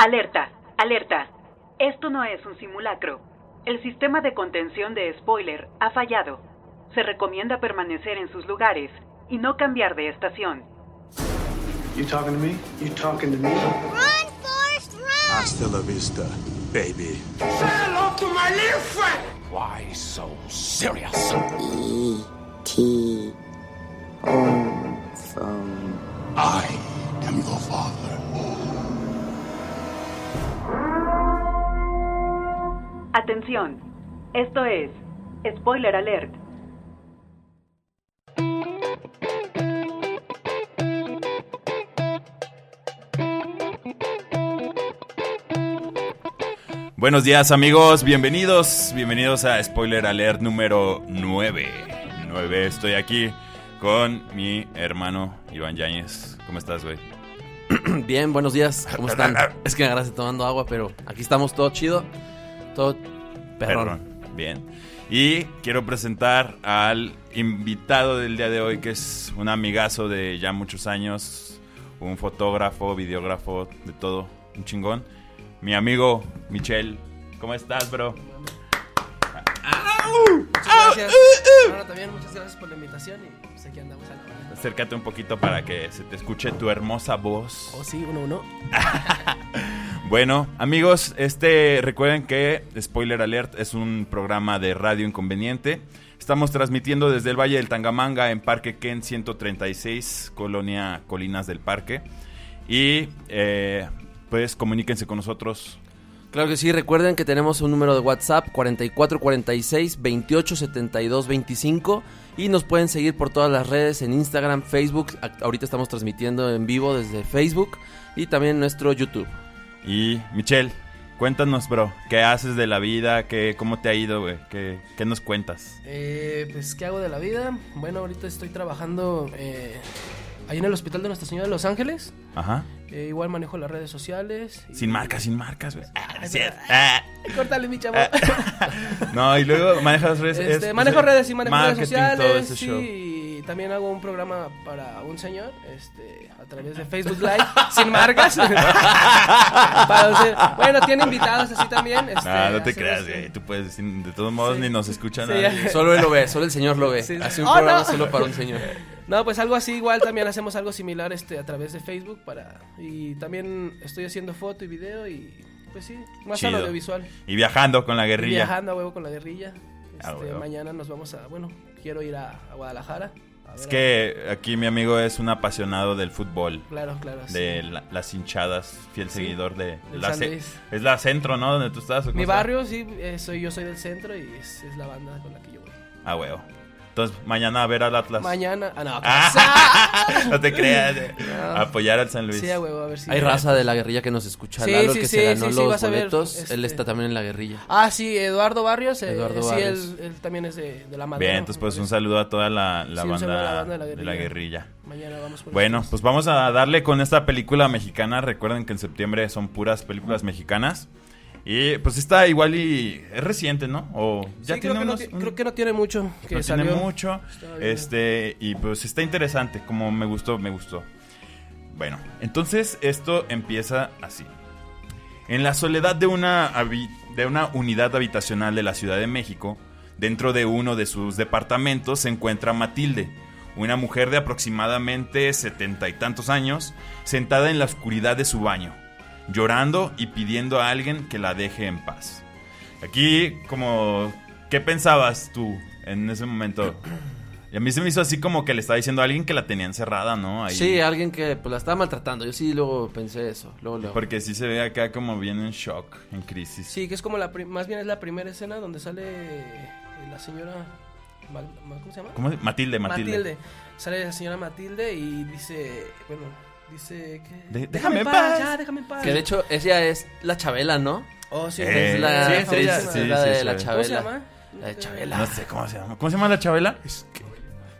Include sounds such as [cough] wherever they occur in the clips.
Alerta, alerta. Esto no es un simulacro. El sistema de contención de spoiler ha fallado. Se recomienda permanecer en sus lugares y no cambiar de estación. You talking to me? You talking to me? Run, Forrest, run! Hasta la vista, baby. Say hello to my little friend! Why so serious? E.T. home from Atención. Esto es Spoiler Alert. Buenos días amigos, bienvenidos, bienvenidos a Spoiler Alert número 9. 9, estoy aquí con mi hermano Iván Yáñez. ¿Cómo estás, güey? [clears throat] Bien, buenos días, ¿cómo [laughs] están? Es que me agarraste tomando agua, pero aquí estamos todo chido, todo perrón. Bien. Y quiero presentar al invitado del día de hoy, que es un amigazo de ya muchos años, un fotógrafo, videógrafo, de todo, un chingón. Mi amigo Michel. ¿Cómo estás, bro? Muchas gracias. Ahora también muchas gracias por la invitación y pues aquí andamos a la hora. Acércate un poquito para que se te escuche tu hermosa voz. Oh, sí, uno, uno. [laughs] Bueno, amigos, este recuerden que Spoiler Alert es un programa de radio inconveniente. Estamos transmitiendo desde el Valle del Tangamanga en Parque Ken 136, Colonia Colinas del Parque. Y eh, pues comuníquense con nosotros. Claro que sí, recuerden que tenemos un número de WhatsApp 4446 2872 25 y nos pueden seguir por todas las redes en Instagram, Facebook. Ahorita estamos transmitiendo en vivo desde Facebook y también nuestro YouTube. Y Michelle, cuéntanos, bro, ¿qué haces de la vida? ¿Qué, ¿Cómo te ha ido, güey? ¿Qué, ¿Qué nos cuentas? Eh, pues, ¿qué hago de la vida? Bueno, ahorita estoy trabajando eh, ahí en el Hospital de Nuestra Señora de Los Ángeles. Ajá. Eh, igual manejo las redes sociales. y- Sin marcas, sin marcas, güey. Ah, sí, ah. Córtale, mi chavo. [laughs] No, y luego manejas redes. Este, es- manejo es- redes y manejo redes sociales. todo ese sí, show. y también hago un programa para un señor este, a través de Facebook Live, [laughs] sin marcas. [laughs] Para usted- bueno, tiene invitados así también. Este, Ah, no te creas, eh, güey. Tú puedes decir, de todos modos Sí. ni nos escuchan Sí, nadie. ya. Solo él lo ve, solo el señor lo ve. Sí. Hace un Oh, programa no. solo para un señor. No, pues algo así, igual también hacemos algo similar este, a través de Facebook para y también estoy haciendo foto y video y pues sí, más al audiovisual. Y viajando con la Y guerrilla. Viajando a huevo con la guerrilla. A Este, huevo. mañana nos vamos a, bueno, quiero ir a, a Guadalajara. a Es que aquí mi amigo es un apasionado del fútbol. claro, claro. sí. De la- las hinchadas, fiel Sí. seguidor de la ce-. Es la centro, ¿no? Donde tú estás. ¿o cómo Mi está? barrio, sí, eh, soy, yo soy del centro y es, es la banda con la que yo voy. Ah, huevo. Entonces, mañana a ver al Atlas. Mañana, ah, no, [laughs] Ah, no te creas. eh. No. Apoyar al San Luis. sí, a huevo, a ver si. Hay raza de la guerrilla que nos escucha. Sí, Lalo, sí, que sí, se ganó sí, sí, los vas a ver, boletos. este- Él está también en la guerrilla. Ah, sí, Eduardo Barrios. eh, Eduardo sí, Barrios. Él, él también es de, de la madera. Bien, entonces pues un saludo a toda la, la Sí, banda, la banda de la guerrilla. Mañana vamos por Bueno, pues vamos a darle con esta película mexicana. Recuerden que en septiembre son puras películas mexicanas. Y pues está igual y es reciente, ¿no? O ya Sí, tiene creo, que no, unos- un- creo que no tiene mucho que no salió. tiene mucho. Este, y pues está interesante, como me gustó, me gustó. Bueno, entonces esto empieza así. En la soledad de una, de una unidad habitacional de la Ciudad de México, dentro de uno de sus departamentos se encuentra Matilde, una mujer de aproximadamente setenta y tantos años, sentada en la oscuridad de su baño, llorando y pidiendo a alguien que la deje en paz. Aquí, como, ¿qué pensabas tú en ese momento? Y a mí se me hizo así como que le estaba diciendo a alguien que la tenía encerrada, ¿no? Ahí. Sí, alguien que pues, la estaba maltratando. Yo sí luego pensé eso. Luego, luego. Porque sí se ve acá como bien en shock, en crisis. Sí, que es como la. Más bien es la primera escena donde sale eh, la señora. ¿Cómo se llama? ¿Cómo? Matilde, Matilde. Sale la señora Matilde y dice. Bueno, dice que. De- déjame en paz. Ya, déjame en paz. Que de hecho ella es la Chabela, ¿no? Oh, sí, Eh, es la sí, actriz, sí, sí, es la sí, de sí. la ¿Cómo se ¿Cómo se Chabela. llama? La de Chabela. No sé cómo se llama. ¿Cómo se llama la Chabela?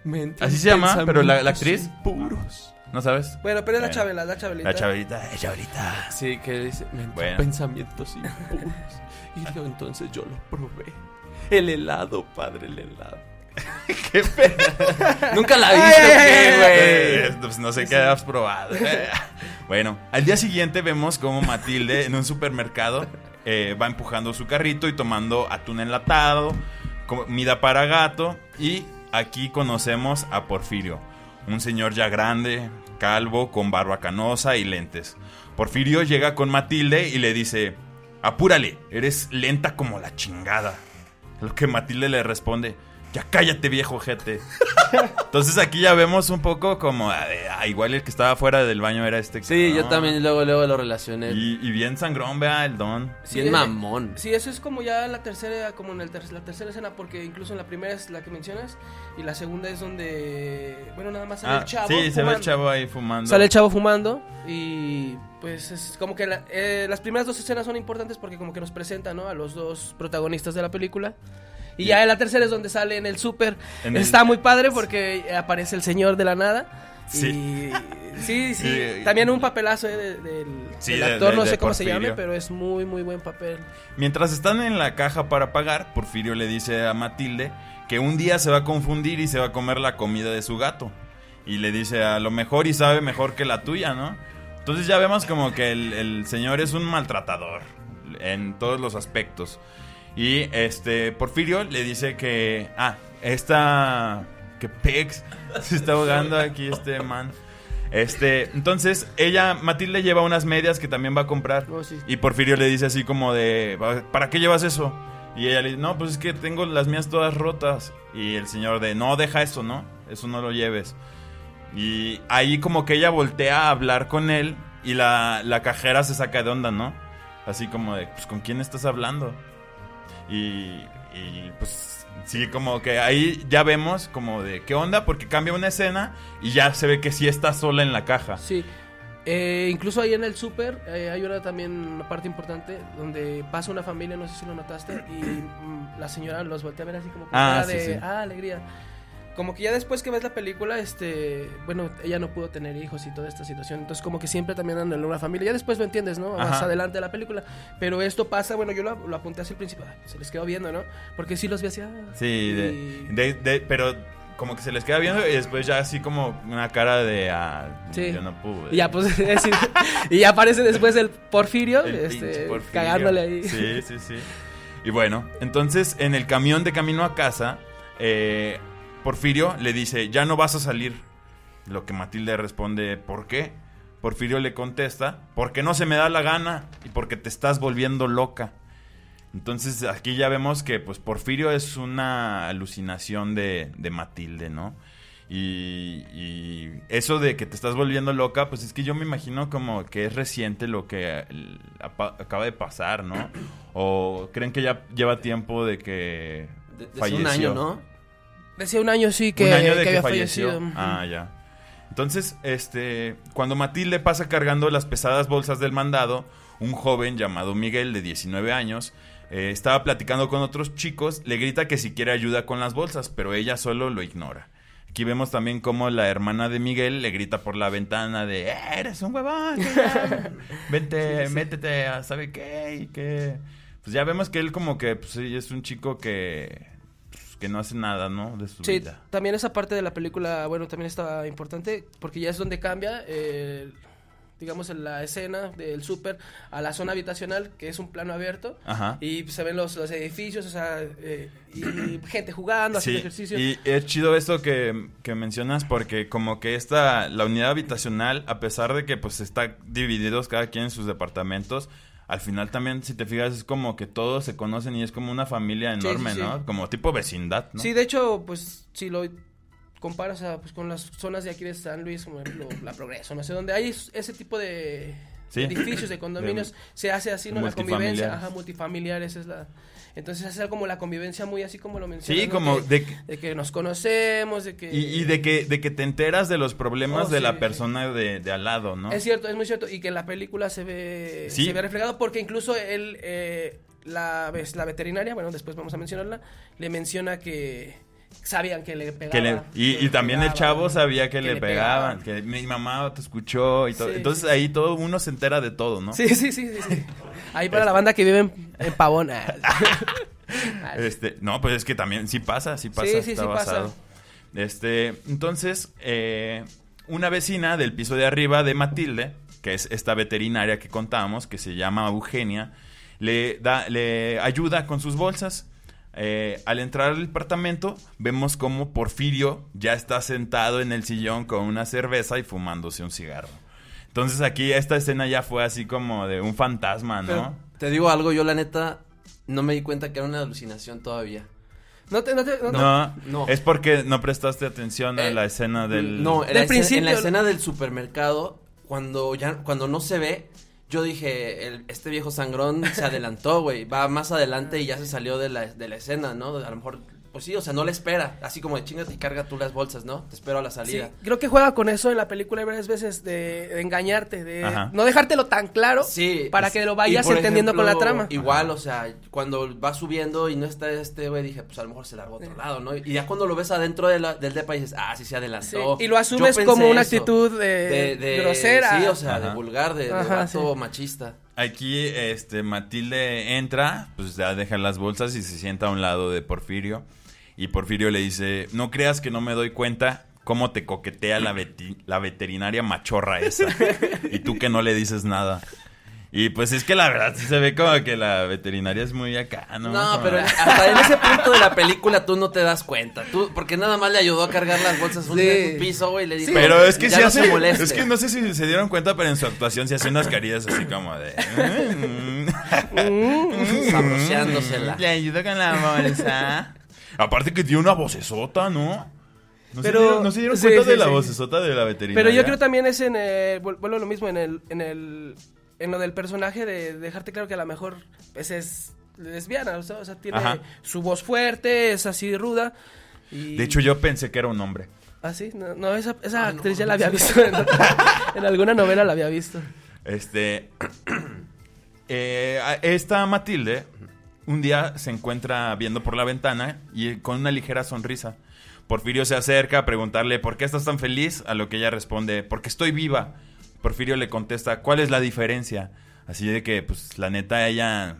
Mente, Así se llama, pero la, la actriz. pensamientos Puros. ¿No sabes? Bueno, pero es la Bueno. Chabela, la Chabelita. La Chabelita, eh, Chabelita. Sí, que dice Bueno. pensamientos impuros. Y luego entonces yo lo probé. El helado, padre, el helado. [laughs] Qué pedo. [laughs] Nunca la viste, ¿qué, güey? Eh, pues no sé qué has probado. [laughs] Bueno, al día siguiente vemos como Matilde en un supermercado eh, va empujando su carrito y tomando atún enlatado, comida para gato y aquí conocemos a Porfirio, un señor ya grande, calvo, con barba canosa y lentes. Porfirio llega con Matilde y le dice, apúrale, eres lenta como la chingada. A Lo que Matilde le responde, ya cállate viejo gente. Entonces aquí ya vemos un poco como, ah, igual el que estaba fuera del baño era este. Sí, yo también luego, luego lo relacioné. Y, y bien sangrón, vea el don. Bien eh, mamón. Sí, eso es como ya la tercera, como en el ter- la tercera escena, porque incluso en la primera es la que mencionas y la segunda es donde, bueno, nada más sale Ah, el chavo. sí, se ve el fumando. chavo ahí fumando. Sale el chavo fumando y pues es como que la- eh, las primeras dos escenas son importantes porque como que nos presentan ¿no? a los dos protagonistas de la película. Y ya en la tercera es donde sale en el súper. En el- Está muy padre porque aparece el señor de la nada. Sí. Y [laughs] sí, sí. También un papelazo eh, de- Sí, del de- actor, de- no sé cómo se Porfirio. llame, pero es muy, muy buen papel. Mientras están en la caja para pagar, Porfirio le dice a Matilde que un día se va a confundir y se va a comer la comida de su gato. Y le dice a lo mejor y sabe mejor que la tuya, ¿no? Entonces ya vemos como que el, el señor es un maltratador en todos los aspectos. Y este Porfirio le dice que, ah, esta que Pex [laughs] se está ahogando aquí este man. Este, entonces ella Matilde lleva unas medias que también va a comprar. Oh, sí. Y Porfirio le dice así como de, ¿para qué llevas eso? Y ella le dice, no, pues es que tengo las mías todas rotas. Y el señor de, no, deja eso, ¿no? Eso no lo lleves. Y ahí como que ella voltea a hablar con él y la, la cajera se saca de onda, ¿no? Así como de, pues ¿con quién estás hablando? Y, y pues sí, como que ahí ya vemos como de, ¿qué onda? Porque cambia una escena y ya se ve que sí está sola en la caja. Sí. Eh, incluso ahí en el súper eh, hay una también una parte importante donde pasa una familia, no sé si lo notaste, y mm, la señora los voltea a ver así como Ah, sí, de sí. ah, alegría. Como que ya después que ves la película, este, bueno, ella no pudo tener hijos y toda esta situación, entonces como que siempre también andan en una familia, ya después lo entiendes, ¿no? Más Ajá. adelante de la película, pero esto pasa, bueno, yo lo, lo apunté hacia el principio, ay, se les quedó viendo, ¿no? Porque sí los vi así, ah, Sí, y- de- de- pero como que se les queda viendo y después ya así como una cara de, ah, Sí. yo no pude. Y ya, pues, [laughs] es decir, y ya aparece después el Porfirio, El este, Porfirio. cagándole ahí. Sí, sí, sí. Y bueno, entonces en el camión de camino a casa, eh, Porfirio le dice, ya no vas a salir. Lo que Matilde responde, ¿por qué? Porfirio le contesta, porque no se me da la gana y porque te estás volviendo loca. Entonces aquí ya vemos que pues Porfirio es una alucinación de, de Matilde, ¿no? Y, y eso de que te estás volviendo loca, pues es que yo me imagino como que es reciente lo que acaba de pasar, ¿no? O creen que ya lleva tiempo de que desde falleció. un año, ¿no? Decía un año, sí, que, un año de que que, había falleció. fallecido. Ah, ya. Entonces, este, cuando Matilde pasa cargando las pesadas bolsas del mandado, un joven llamado Miguel de 19 años eh, estaba platicando con otros chicos, le grita que si quiere ayuda con las bolsas, pero ella solo lo ignora. Aquí vemos también cómo la hermana de Miguel le grita por la ventana de "Eh, eres un huevón, [laughs] vente, métete a sabe qué y que pues ya vemos que él como que pues, sí, es un chico que que no hace nada, ¿no? De su Sí, vida. también esa parte de la película, bueno, también estaba importante porque ya es donde cambia, eh, digamos, en la escena del súper a la zona habitacional, que es un plano abierto. Ajá. Y se ven los, los edificios, o sea, eh, y [coughs] gente jugando, haciendo Sí, ejercicio. y es chido esto que, que mencionas porque como que esta, la unidad habitacional, a pesar de que pues está divididos cada quien en sus departamentos, al final también, si te fijas, es como que todos se conocen y es como una familia enorme, sí, sí. ¿no? Como tipo vecindad, ¿no? Sí, de hecho, pues si lo comparas a, pues, con las zonas de aquí de San Luis, como ejemplo La Progreso, no sé, donde hay ese tipo de edificios, de [laughs] condominios, De- se hace así, ¿no? La multifamiliares. convivencia, ajá, multifamiliar, esa es la... Entonces hace como la convivencia muy así como lo mencionas, Sí, ¿no? como de que- de que nos conocemos, de que... Y, y de que de que te enteras de los problemas Oh, de sí, la sí. persona de, de al lado, ¿no? Es cierto, es muy cierto. Y que en la película se ve, Sí. se ve reflejado porque incluso él, eh, la, la veterinaria, bueno, después vamos a mencionarla, le menciona que sabían que le pegaba. Que le- y, que y le también el chavo sabía que, le, pegaban, que mi mamá te escuchó y todo. Sí, Entonces sí, ahí todo uno se entera de todo, ¿no? Sí, sí, sí, sí. Ahí para la banda que vive en, en Pavón. [laughs] ah. Este, no, pues es que también sí pasa, sí pasa, Sí, sí, está sí pasa. basado. Este, entonces, eh, una vecina del piso de arriba de Matilde que es esta veterinaria que contábamos, que se llama Eugenia, le, da, le ayuda con sus bolsas. Eh, al entrar al departamento, vemos como Porfirio ya está sentado en el sillón con una cerveza y fumándose un cigarro. Entonces aquí esta escena ya fue así como de un fantasma, ¿no? Pero te digo algo, yo la neta no me di cuenta que era una alucinación todavía. No te, no te, no no, no. es porque no prestaste atención a Eh, la escena del... No, en la, escena, principio- en la escena del supermercado, cuando ya cuando no se ve, yo dije, el- este viejo sangrón se adelantó, güey, va más adelante y ya se salió de la, de la escena, ¿no? A lo mejor, pues sí, o sea, no le espera, así como de chingate y carga tú las bolsas, ¿no? Te espero a la Sí, salida. creo que juega con eso en la película varias veces de, de engañarte, de Ajá. no dejártelo tan claro Sí. para que lo vayas entendiendo con la trama. Igual, o sea, cuando va subiendo y no está este güey, dije, pues a lo mejor se largó a otro lado, ¿no? Y ya cuando lo ves adentro de la- del depa dices, ah, sí se Sí, adelantó. y lo asumes como una eso. actitud de, grosera. Sí, o sea, de vulgar, de, de Ajá, vato sí. machista. Aquí, este, Matilde entra, pues ya deja las bolsas y se sienta a un lado de Porfirio. Y Porfirio le dice, no creas que no me doy cuenta cómo te coquetea la, la veterinaria machorra esa. [laughs] y tú que no le dices nada. Y pues es que la verdad sí se ve como que la veterinaria es muy acá, ¿no? No, pero hasta en ese punto de la película tú no te das cuenta. Tú, porque nada más le ayudó a cargar las bolsas un, Sí. un piso, güey, y le dijo. Pero es que ya sí no hace, se moleste. es que no sé si se dieron cuenta, pero en su actuación sí hace unas carillas así como de... [laughs] Sabroseándosela. Le ayudo con la bolsa. Aparte que tiene una vocesota, ¿no? ¿No Pero- se dieron, no se dieron sí, cuenta sí, de la sí. vocesota de la veterinaria? Pero yo creo también es en el, vuel- vuelvo a lo mismo en el, en el, en lo del personaje de dejarte claro que a lo mejor pues es lesbiana, o sea, o sea, tiene Ajá. su voz fuerte, es así ruda. Y... De hecho, yo pensé que era un hombre. ¿Ah, sí? No, no, esa, esa Ah, no. actriz ya la había visto. En, [laughs] en alguna novela la había visto. Este. [clears throat] eh, esta Matilde un día se encuentra viendo por la ventana y con una ligera sonrisa. Porfirio se acerca a preguntarle por qué estás tan feliz, a lo que ella responde, porque estoy viva. Porfirio le contesta, ¿cuál es la diferencia? Así de que, pues, la neta, ella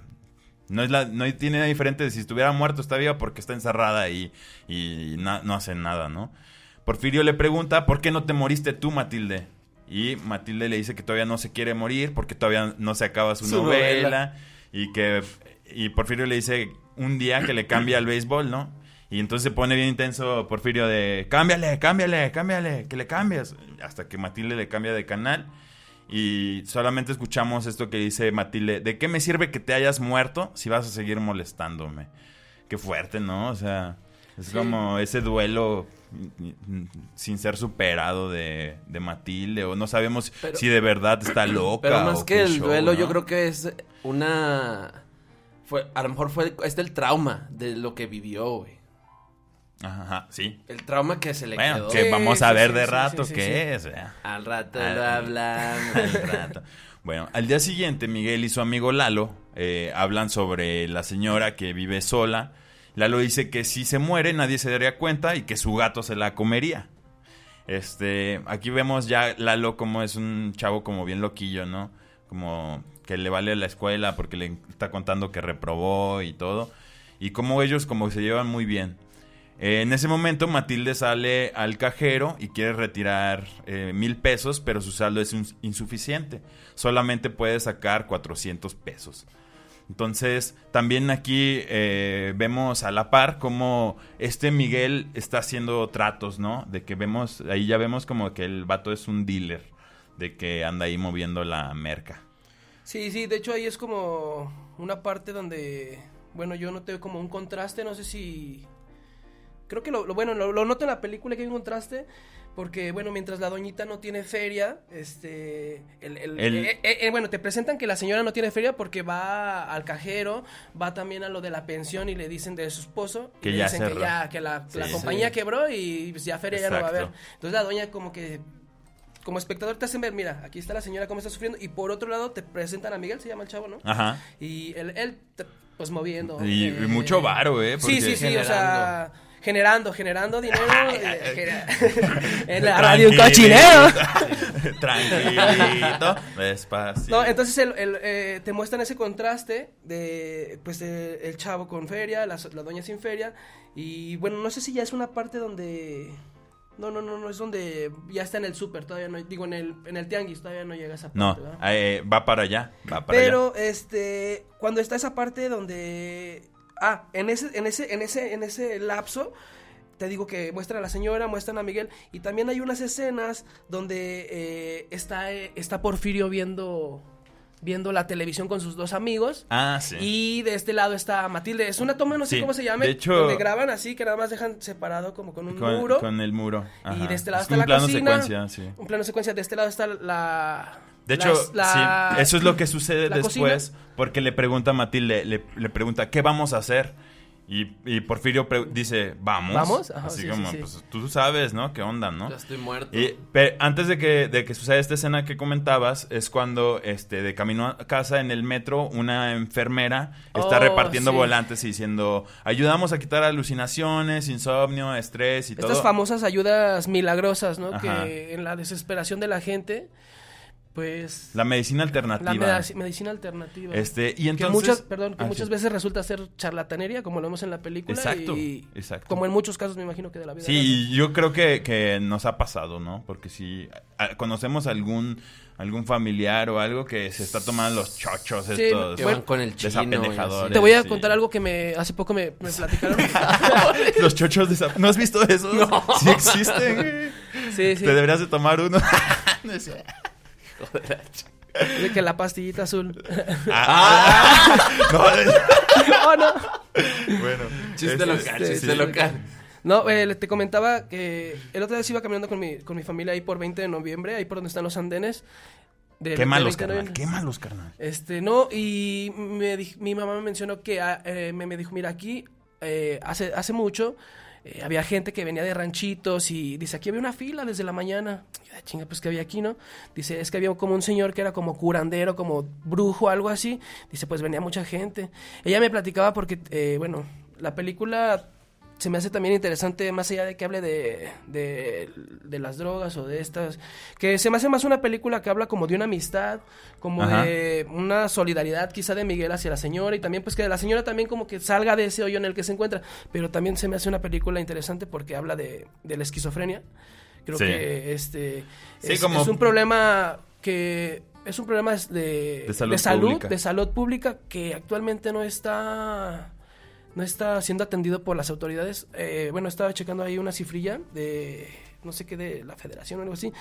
no es la, no tiene nada diferente de si estuviera muerto, está viva porque está encerrada y, y na- no hace nada, ¿no? Porfirio le pregunta, ¿por qué no te moriste tú, Matilde? Y Matilde le dice que todavía no se quiere morir porque todavía no se acaba su, Su novela, novela. y que y Porfirio le dice un día que le cambia al béisbol, ¿no? Y entonces se pone bien intenso Porfirio de cámbiale, cámbiale, cámbiale, que le cambias. Hasta que Matilde le cambia de canal y solamente escuchamos esto que dice Matilde, ¿de qué me sirve que te hayas muerto si vas a seguir molestándome? Qué fuerte, ¿no? O sea, es como ese duelo sin ser superado de, de Matilde o no sabemos Pero- si de verdad está [clears throat] loca. Pero más o que el show, duelo, ¿no? yo creo que es una. Fue, a lo mejor fue este el trauma de lo que vivió, güey. Ajá, sí. El trauma que se le Bueno, quedó. que Sí, vamos a ver sí, de sí, rato sí, sí, qué sí. es. Al rato Ah, lo hablamos. [laughs] Al rato. Bueno, al día siguiente Miguel y su amigo Lalo eh, hablan sobre la señora que vive sola. Lalo dice que si se muere nadie se daría cuenta y que su gato se la comería. Este, aquí vemos ya Lalo como es un chavo como bien loquillo, ¿no? Como que le vale la escuela porque le está contando que reprobó y todo. Y como ellos como se llevan muy bien. Eh, en ese momento Matilde sale al cajero y quiere retirar eh, mil pesos, pero su saldo es ins- insuficiente. Solamente puede sacar 400 pesos. Entonces, también aquí eh, vemos a la par como este Miguel está haciendo tratos, ¿no? De que vemos, ahí ya vemos como que el vato es un dealer, de que anda ahí moviendo la merca. Sí, sí, de hecho ahí es como una parte donde, bueno, yo noté como un contraste, no sé si... Creo que lo, lo- bueno, lo, lo noto en la película que hay un contraste, porque, bueno, mientras la doñita no tiene feria, este... El, el- El- eh, eh, eh, bueno, te presentan que la señora no tiene feria porque va al cajero, va también a lo de la pensión y le dicen de su esposo, y Que le ya dicen que ya, que la, la Sí. compañía Sí. quebró y pues, ya feria ya no va a haber. Exacto. Entonces la doña como que como espectador te hacen ver, mira, aquí está la señora cómo está sufriendo y por otro lado te presentan a Miguel, se llama el chavo, ¿no? Ajá. Y él, él pues moviendo. Y, eh, y mucho varo, ¿eh? Sí, sí, sí, o sea, generando, generando dinero eh, genera- [laughs] [laughs] en la radio un cochinero. [laughs] Tranquilito. Despacio. No, entonces el, el, eh, te muestran ese contraste de pues de el chavo con feria, la, la doña sin feria y bueno, no sé si ya es una parte donde no, no, no, no, es donde ya está en el súper, todavía no, digo, en el, en el tianguis, todavía no llega a esa parte, No, eh, va para allá, va para Pero, este, cuando está esa parte donde, ah, en ese, en ese, en ese, en ese lapso, te digo que muestran a la señora, muestran a Miguel, y también hay unas escenas donde eh, está, eh, está Porfirio viendo, viendo la televisión con sus dos amigos. Ah, sí. Y de este lado está Matilde. Es una toma, no sé Sí, cómo se llama. de hecho- donde graban así, que nada más dejan separado como con un con, muro. con el muro. y de este lado Es está un la plano cocina. secuencia, sí. Un plano secuencia. De este lado está la. De hecho, las- la- sí, eso es lo que sucede después, cocina. porque le pregunta a Matilde, le, le pregunta, ¿qué vamos a hacer? Y, y Porfirio dice, ¿vamos? ¿Vamos? Ajá, Así sí, como, sí, sí. pues tú sabes, ¿no? ¿Qué onda, no? Ya estoy muerto. Y, antes de que, de que suceda esta escena que comentabas, es cuando este, de camino a casa en el metro, una enfermera está Oh, repartiendo sí. volantes y diciendo, ayudamos a quitar alucinaciones, insomnio, estrés y Estas todo. famosas ayudas milagrosas, ¿no? Ajá. Que en la desesperación de la gente, pues. La medicina la alternativa. medici- medicina alternativa. Este, y que entonces... muchas, perdón, que Ah, muchas sí. veces resulta ser charlatanería, como lo vemos en la película. Exacto, y exacto. Como en muchos casos, me imagino que de la vida. real. Sí, yo creo que, que nos ha pasado, ¿no? Porque si a- conocemos algún algún familiar o algo que se está tomando los chochos Sí, estos que van con el chino Te voy a sí. contar algo que me hace poco me, me platicaron. [laughs] los chochos desa- ¿No has visto eso? Sí existen. sí, sí. Te deberías de tomar uno. [laughs] De que la pastillita azul. Ah, [laughs] no, [laughs] oh, no. bueno. Chiste este, local, sí, chiste sí. local. No, eh, le- te comentaba que el otro día iba caminando con mi, con mi familia ahí por 20 de noviembre, ahí por donde están los andenes. del- Qué malos, 20 de carnal. Qué malos, carnal. Este, no, y me di- mi mamá me mencionó que ah, eh, me, me dijo, mira, aquí eh, hace, hace mucho eh, había gente que venía de ranchitos y dice, aquí había una fila desde la mañana. Y yo, "Ah, chinga, pues que había aquí, ¿no? Dice, es que había como un señor que era como curandero, como brujo, algo así. Dice, pues venía mucha gente. Ella me platicaba porque, eh, bueno, la película se me hace también interesante, más allá de que hable de, de, de las drogas o de estas, que se me hace más una película que habla como de una amistad, como Ajá. de una solidaridad quizá de Miguel hacia la señora y también pues que la señora también como que salga de ese hoyo en el que se encuentra, pero también se me hace una película interesante porque habla de, de la esquizofrenia. Creo Sí. que este Sí, es, como- es un problema que es un problema de, De salud de salud, pública. de salud pública que actualmente no está no está siendo atendido por las autoridades. Eh, bueno, estaba checando ahí una cifrilla de no sé qué de la federación o algo así.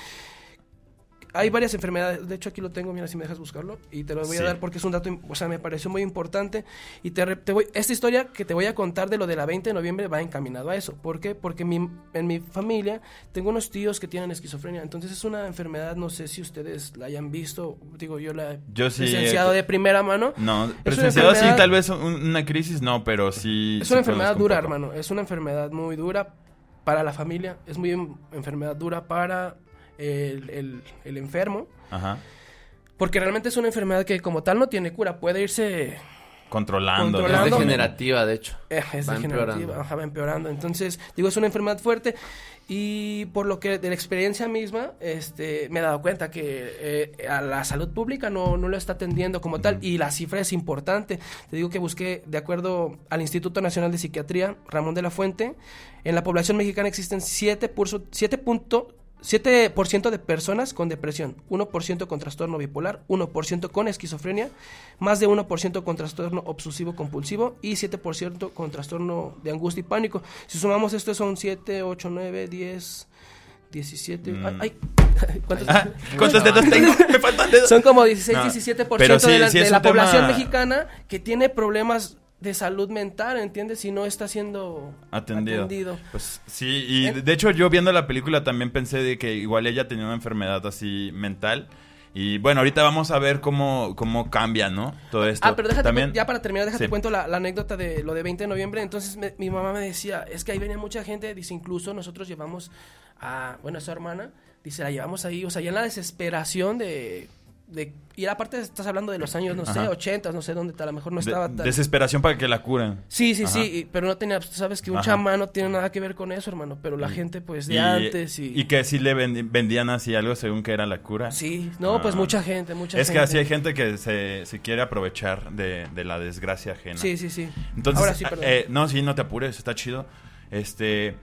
Hay varias enfermedades, de hecho aquí lo tengo, mira si me dejas buscarlo y te lo voy Sí. a dar porque es un dato, o sea, me pareció muy importante y te, te voy, esta historia que te voy a contar de lo de la 20 de noviembre va encaminado a eso. ¿Por qué? Porque mi- en mi familia tengo unos tíos que tienen esquizofrenia, entonces es una enfermedad, no sé si ustedes la hayan visto, digo yo la he Yo sí, presenciado eh, de primera mano. No, presenciado sí, tal vez un- una crisis, no, pero sí. Es sí una enfermedad dura, hermano. Es una enfermedad muy dura para la familia. Es muy en- enfermedad dura para el, el- el enfermo. Ajá. Porque realmente es una enfermedad que como tal no tiene cura. Puede irse... Controlando. Controlando. Es degenerativa, de hecho. eh, es Va degenerativa, empeorando. ajá, va empeorando. Entonces, digo, es una enfermedad fuerte. Y por lo que de la experiencia misma, este, me he dado cuenta que eh, a la salud pública no, no lo está atendiendo como tal. Y la cifra es importante. Te digo que busqué, de acuerdo al Instituto Nacional de Psiquiatría, Ramón de la Fuente, en la población mexicana existen 7%, purso- 7 punto- 7% de personas con depresión, 1% con trastorno bipolar, 1% con esquizofrenia, más de 1% con trastorno obsesivo compulsivo y 7% con trastorno de angustia y pánico. Si sumamos esto son 7, 8, 9, 10, 17... Mm. Ay, ay, [laughs] ¿cuántos? Ah, ¿Cuántos dedos [laughs] tengo? Me faltan dedos. Son como 16, No, 17% pero sí- de la, sí de la población mexicana que tiene problemas de salud mental, ¿entiendes? Si no está siendo Atendido. atendido. Pues sí, y Eh. de- hecho yo viendo la película también pensé de que igual ella tenía una enfermedad así mental. Y bueno, ahorita vamos a ver cómo, cómo cambia, ¿no? Todo esto. Ah, pero déjate, también. ya para terminar, déjate Sí. cuento la, la anécdota de lo de 20 de noviembre. Entonces me- mi mamá me decía, es que ahí venía mucha gente, dice, incluso nosotros llevamos a, bueno, a su hermana, dice, la llevamos ahí, o sea, ya en la desesperación de... de y aparte estás hablando de los años, no sé, Ajá. 80, no sé dónde, a lo mejor no De- estaba tan... desesperación para que la curen. Sí, sí, Ajá. sí, y- pero no tenía, pues, tú sabes que un Ajá. chamán no tiene nada que ver con eso, hermano, pero la gente pues de antes y... y que sí le vendían así algo según que era la cura. Sí, no, pues Ah. mucha gente, mucha Es gente. que así hay gente que se, se quiere aprovechar de, de la desgracia ajena. Sí, sí, sí. Entonces, Ahora sí, perdón. eh, no, sí, no te apures, está chido. Este,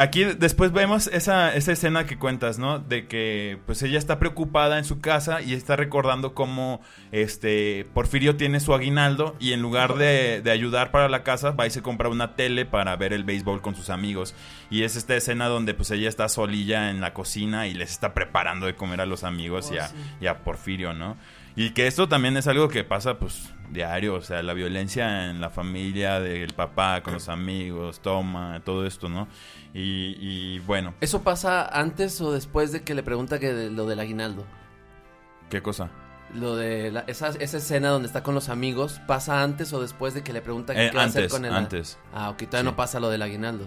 aquí después vemos esa, esa escena que cuentas, ¿no? De que pues ella está preocupada en su casa y está recordando cómo este Porfirio tiene su aguinaldo y en lugar de, de ayudar para la casa va y se compra una tele para ver el béisbol con sus amigos. Y es esta escena donde pues ella está solilla en la cocina y les está preparando de comer a los amigos y, a, y a Porfirio, ¿no? Y que esto también es algo que pasa pues diario, o sea, la violencia en la familia del papá con los amigos, toma, todo esto, ¿no? Y, y bueno, ¿Eso pasa antes o después de que le pregunta que de- lo del aguinaldo? ¿qué cosa? Lo de la- esa, esa escena donde está con los amigos, ¿pasa antes o después de que le pregunta Eh, qué va a hacer con el antes. Ah, ok, todavía Sí. no pasa lo del aguinaldo.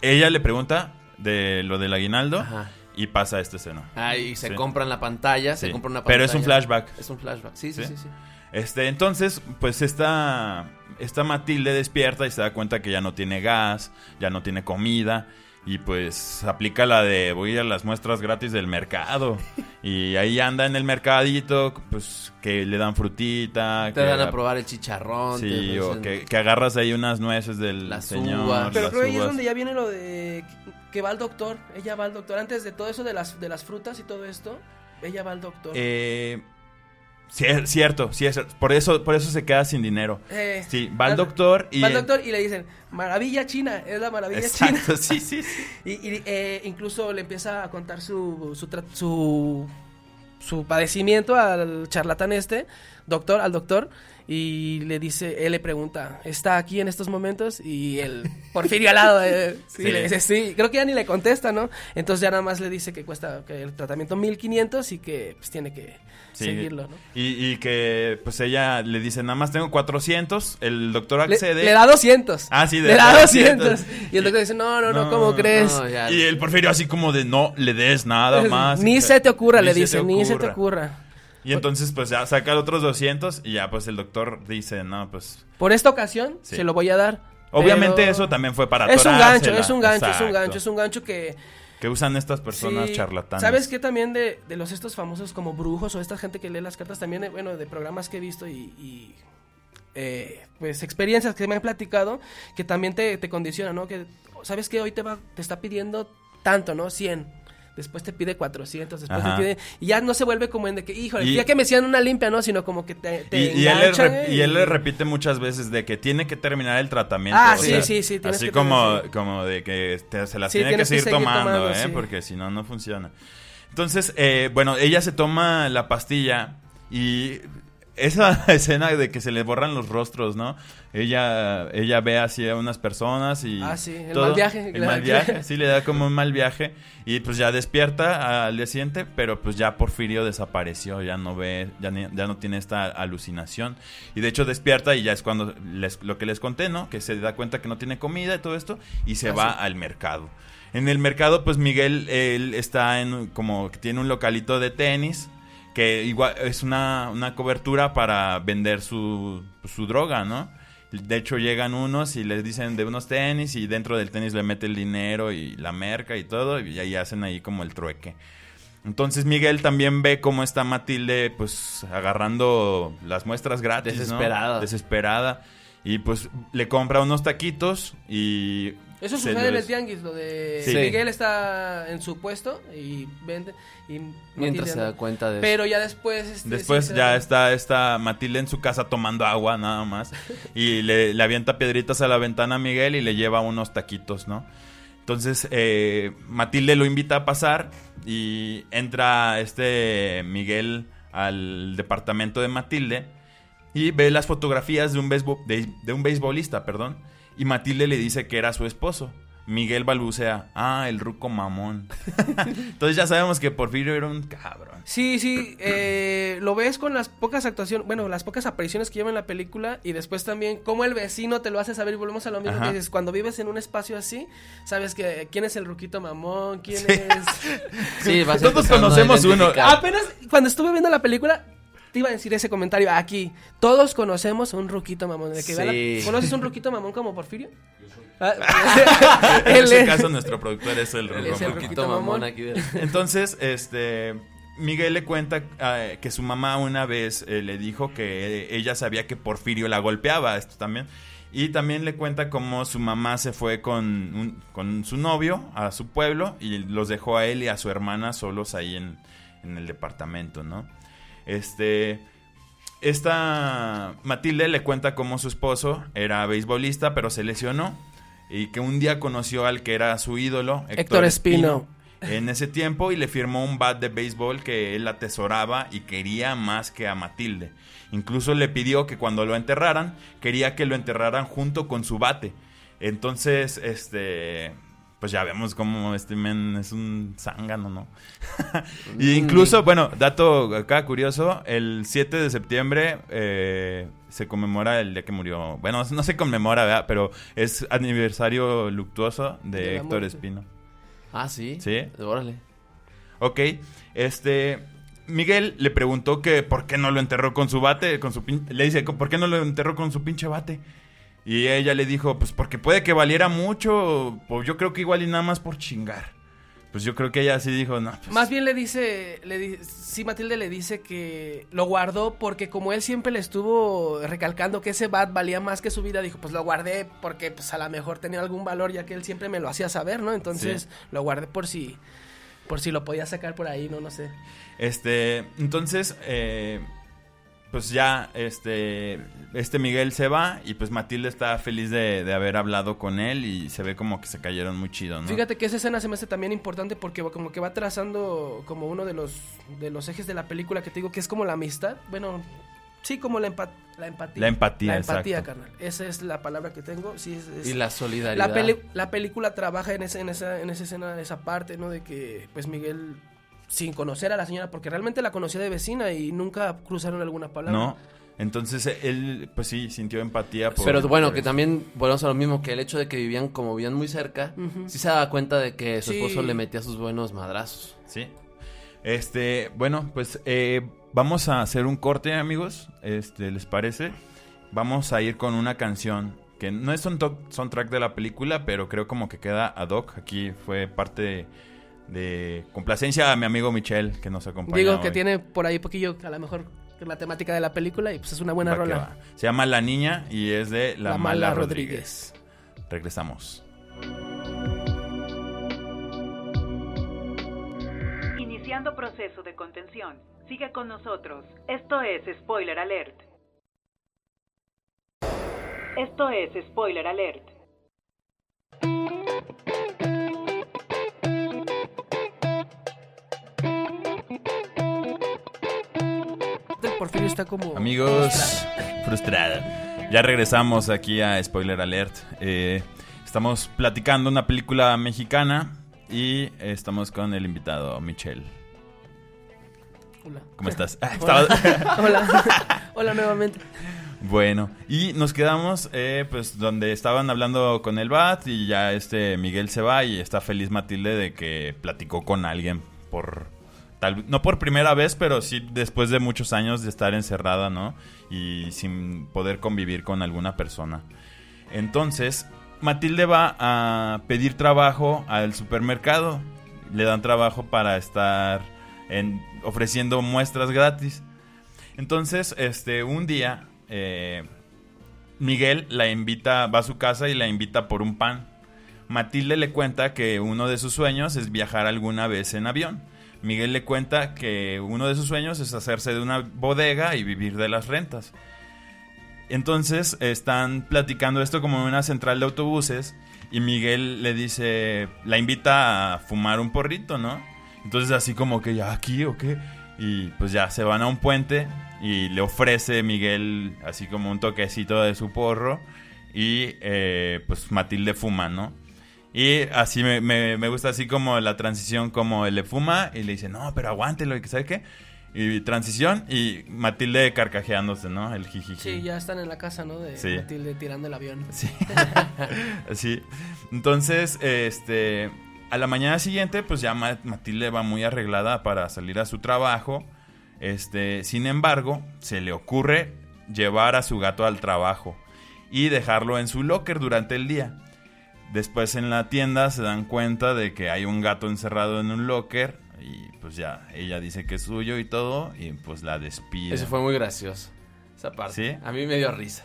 Ella le pregunta de lo del aguinaldo Ajá. y pasa esta escena. Ah, y se Sí. compran la pantalla, se compra una pantalla. Pero es un flashback. Es un flashback, sí, sí, ¿Sí? sí. sí. Este, entonces, pues esta, esta Matilde despierta y se da cuenta que ya no tiene gas, ya no tiene comida. Y pues aplica la de voy a las muestras gratis del mercado. [laughs] Y ahí anda en el mercadito, pues que le dan frutita. Te que dan a probar el chicharrón. Sí, te o que, que agarras ahí unas nueces del Las señor. uvas. Pero las creo que ahí es donde ya viene lo de que va al doctor. Ella va al doctor. Antes de todo eso de las, de las frutas y todo esto, ella va al doctor. Eh, cier- cierto, sí, es- por eso, por eso se queda sin dinero. Eh, Sí, va al doctor y... Va al doctor y le dicen, maravilla china, es la maravilla china. Exacto, [laughs] sí, sí, sí. [laughs] Y, y, eh, incluso le empieza a contar su, su, su, su padecimiento al charlatán este, doctor, al doctor, y le dice, él le pregunta, ¿está aquí en estos momentos? Y el Porfirio al lado, eh, [laughs] sí, Sí. le dice, sí, creo que ya ni le contesta, ¿no? Entonces ya nada más le dice que cuesta que el tratamiento 1500 y que pues tiene que Sí. seguirlo, ¿no? Y, y que pues ella le dice, nada más tengo 400, el doctor accede. le da 200. Ah, sí, de- le da de 200. 200. Y el doctor dice, no, no, no, No, ¿cómo crees? No. Y el Porfirio así como de no le des nada más. Ni se te ocurra, Ni le dice, ni se te ocurra. Y entonces pues ya saca otros 200 y ya pues el doctor dice, no, pues... Por esta ocasión Sí. se lo voy a dar. Obviamente pero- eso también fue para Es un gancho, es un gancho, es un gancho, es un gancho que... Que usan estas personas sí, charlatanas. ¿Sabes qué también de, de los estos famosos como brujos o esta gente que lee las cartas también, eh, bueno, de programas que he visto y... y, eh, pues experiencias que me han platicado que también te, te condicionan, ¿no? Que sabes que hoy te va te está pidiendo tanto, ¿no? 100. Después te pide 400, después Ajá. te pide... Y ya no se vuelve como en de que, híjole, Y- ya que me hacían una limpia, ¿no? Sino como que te, te Y, y él le ¿eh? y él le repite muchas veces de que tiene que terminar el tratamiento. Ah, o sí, sea, sí, sí, Así que como, como de que te- se las Sí, tiene que seguir, seguir tomando, tomando, ¿eh? sí. Porque si no, no funciona. Entonces, eh, bueno, ella se toma la pastilla y esa [laughs] escena de que se le borran los rostros, ¿no? Ella, ella ve así a unas personas y... Ah, sí, el mal viaje, El claro. mal viaje, [laughs] sí, le da como un mal viaje y pues ya despierta al día siguiente, pero pues ya Porfirio desapareció, ya no ve, ya, ni- ya no tiene esta alucinación y de hecho despierta y ya es cuando les, lo que les conté, ¿no? Que se da cuenta que no tiene comida y todo esto y se Ah, va sí. al mercado. En el mercado, pues Miguel, él está en como que tiene un localito de tenis que igual es una, una cobertura para vender su, su droga, ¿no? De hecho llegan unos y les dicen de unos tenis y dentro del tenis le mete el dinero y la merca y todo y ahí hacen ahí como el trueque. Entonces Miguel también ve cómo está Matilde pues agarrando las muestras gratis, ¿no? Desesperada. Desesperada. Y pues le compra unos taquitos y... Eso se sucede en el tianguis, lo de Sí. Miguel está en su puesto y vende y Mientras Matilde se da cuenta de eso. Pero ya después este, Después sí ya da- está, está Matilde en su casa tomando agua nada más. Y le, le avienta piedritas a la ventana a Miguel y le lleva unos taquitos, ¿no? Entonces eh, Matilde lo invita a pasar y entra este Miguel al departamento de Matilde y ve las fotografías de un, beisbo- de, de un beisbolista, perdón. Y Matilde le dice que era su esposo. Miguel balbucea, ah, el ruco mamón. [laughs] Entonces ya sabemos que Porfirio era un cabrón. Sí, sí, eh, lo ves con las pocas actuaciones, bueno, las pocas apariciones que lleva en la película y después también cómo el vecino te lo hace saber y volvemos a lo mismo Ajá. que dices, cuando vives en un espacio así, sabes que quién es el ruquito mamón, quién Sí. es... [laughs] Sí, vas Todos conocemos uno. Apenas cuando estuve viendo la película te iba a decir ese comentario aquí. Todos conocemos un ruquito mamón. de que vea la- Sí. ¿Conoces un ruquito mamón como Porfirio? Ah, [laughs] en ese es- caso nuestro productor es el es Ruquito mamón mamón. aquí. de- Entonces, este Miguel le cuenta eh, que su mamá una vez eh, le dijo que ella sabía que Porfirio la golpeaba, esto también. Y también le cuenta cómo su mamá se fue con, un- con su novio a su pueblo y los dejó a él y a su hermana solos ahí en, en el departamento, ¿no? Este. Esta Matilde le cuenta cómo su esposo era beisbolista, pero se lesionó. Y que un día conoció al que era su ídolo, Héctor, Héctor Espino. en ese tiempo y le firmó un bat de béisbol que él atesoraba y quería más que a Matilde. Incluso le pidió que cuando lo enterraran, quería que lo enterraran junto con su bate. Entonces, este, pues ya vemos cómo este men es un zángano, ¿no? [laughs] y incluso, bueno, dato acá curioso, el 7 de septiembre eh, se conmemora el día que murió. Bueno, no se conmemora, ¿verdad? Pero es aniversario luctuoso de, Héctor. Espino. Ah, sí. Sí. Órale. Ok, este. Miguel le preguntó que por qué no lo enterró con su bate, con su pin- le dice, ¿por qué no lo enterró con su pinche bate? Y ella le dijo, pues porque puede que valiera mucho, pues yo creo que igual y nada más por chingar. Pues yo creo que ella sí dijo, no, pues, Más bien le dice, le di- sí, Matilde le dice que lo guardó porque como él siempre le estuvo recalcando que ese bat valía más que su vida, dijo, pues lo guardé porque pues a lo mejor tenía algún valor ya que él siempre me lo hacía saber, ¿no? Entonces Sí. lo guardé por si, por si lo podía sacar por ahí, no, no sé. Este, entonces, eh, pues ya, este, este Miguel se va y pues Matilde está feliz de, de haber hablado con él y se ve como que se cayeron muy chido, ¿no? Fíjate que esa escena se me hace también importante porque como que va trazando como uno de los de los ejes de la película que te digo que es como la amistad. Bueno, sí, como la, empa- la empatía. La empatía, La empatía, exacto. carnal. Esa es la palabra que tengo. Sí, es, es- Y la solidaridad. la, peli- la película trabaja en, ese, en, esa, en esa escena, esa parte, ¿no? De que, pues, Miguel, sin conocer a la señora, porque realmente la conocía de vecina y nunca cruzaron alguna palabra. ¿No? Entonces él, pues sí, sintió empatía por... Pero bueno, por que eso. también volvemos a lo mismo, que el hecho de que vivían como vivían muy cerca, Ujú. sí se daba cuenta de que su Sí. esposo le metía sus buenos madrazos. Sí. Este, bueno, pues eh, vamos a hacer un corte, amigos. Este, ¿les parece? Vamos a ir con una canción que no es un soundtrack de la película, pero creo como que queda ad hoc. Aquí fue parte de, de complacencia a mi amigo Michel que nos acompaña. Digo que hoy. tiene por ahí poquillo, a lo mejor, la temática de la película y pues es una buena Va rola. Se llama La Niña y es de La, La Mala, Mala Rodríguez. Regresamos. Iniciando proceso de contención. Sigue con nosotros. Esto es Spoiler Alert. Esto es Spoiler Alert. Porfirio está como... Amigos, frustrada. Ya regresamos aquí a Spoiler Alert. Eh, estamos platicando una película mexicana y estamos con el invitado Michelle. Hola. ¿Cómo estás? [laughs] Ah, Hola. [laughs] [laughs] Hola nuevamente. Bueno, y nos quedamos eh, pues donde estaban hablando con el BAT y ya este Miguel se va y está feliz Matilde de que platicó con alguien por tal no por primera vez, pero sí después de muchos años de estar encerrada, ¿no? Y sin poder convivir con alguna persona. Entonces, Matilde va a pedir trabajo al supermercado. Le dan trabajo para estar en, ofreciendo muestras gratis. Entonces, este, un día, eh, Miguel la invita, va a su casa y la invita por un pan. Matilde le cuenta que uno de sus sueños es viajar alguna vez en avión. Miguel le cuenta que uno de sus sueños es hacerse de una bodega y vivir de las rentas. Entonces están platicando esto como en una central de autobuses y Miguel le dice, la invita a fumar un porrito, ¿no? Entonces así como que ya aquí o qué. Y pues ya se van a un puente y le ofrece Miguel así como un toquecito de su porro y eh, pues Matilde fuma, ¿no? Y así me, me- me gusta así como la transición como él le fuma y le dice, no, pero aguántelo y que sabe qué. Y transición y Matilde carcajeándose, ¿no? El jijiji. Sí, ya están en la casa, ¿no? De Sí. Matilde tirando el avión. Sí. [laughs] Sí. Entonces, este, a la mañana siguiente, pues ya Ma- Matilde va muy arreglada para salir a su trabajo. Este, sin embargo, se le ocurre llevar a su gato al trabajo y dejarlo en su locker durante el día. Después en la tienda se dan cuenta de que hay un gato encerrado en un locker y pues ya ella dice que es suyo y todo y pues la despide. Eso fue muy gracioso. Esa parte. ¿Sí? A mí me dio risa.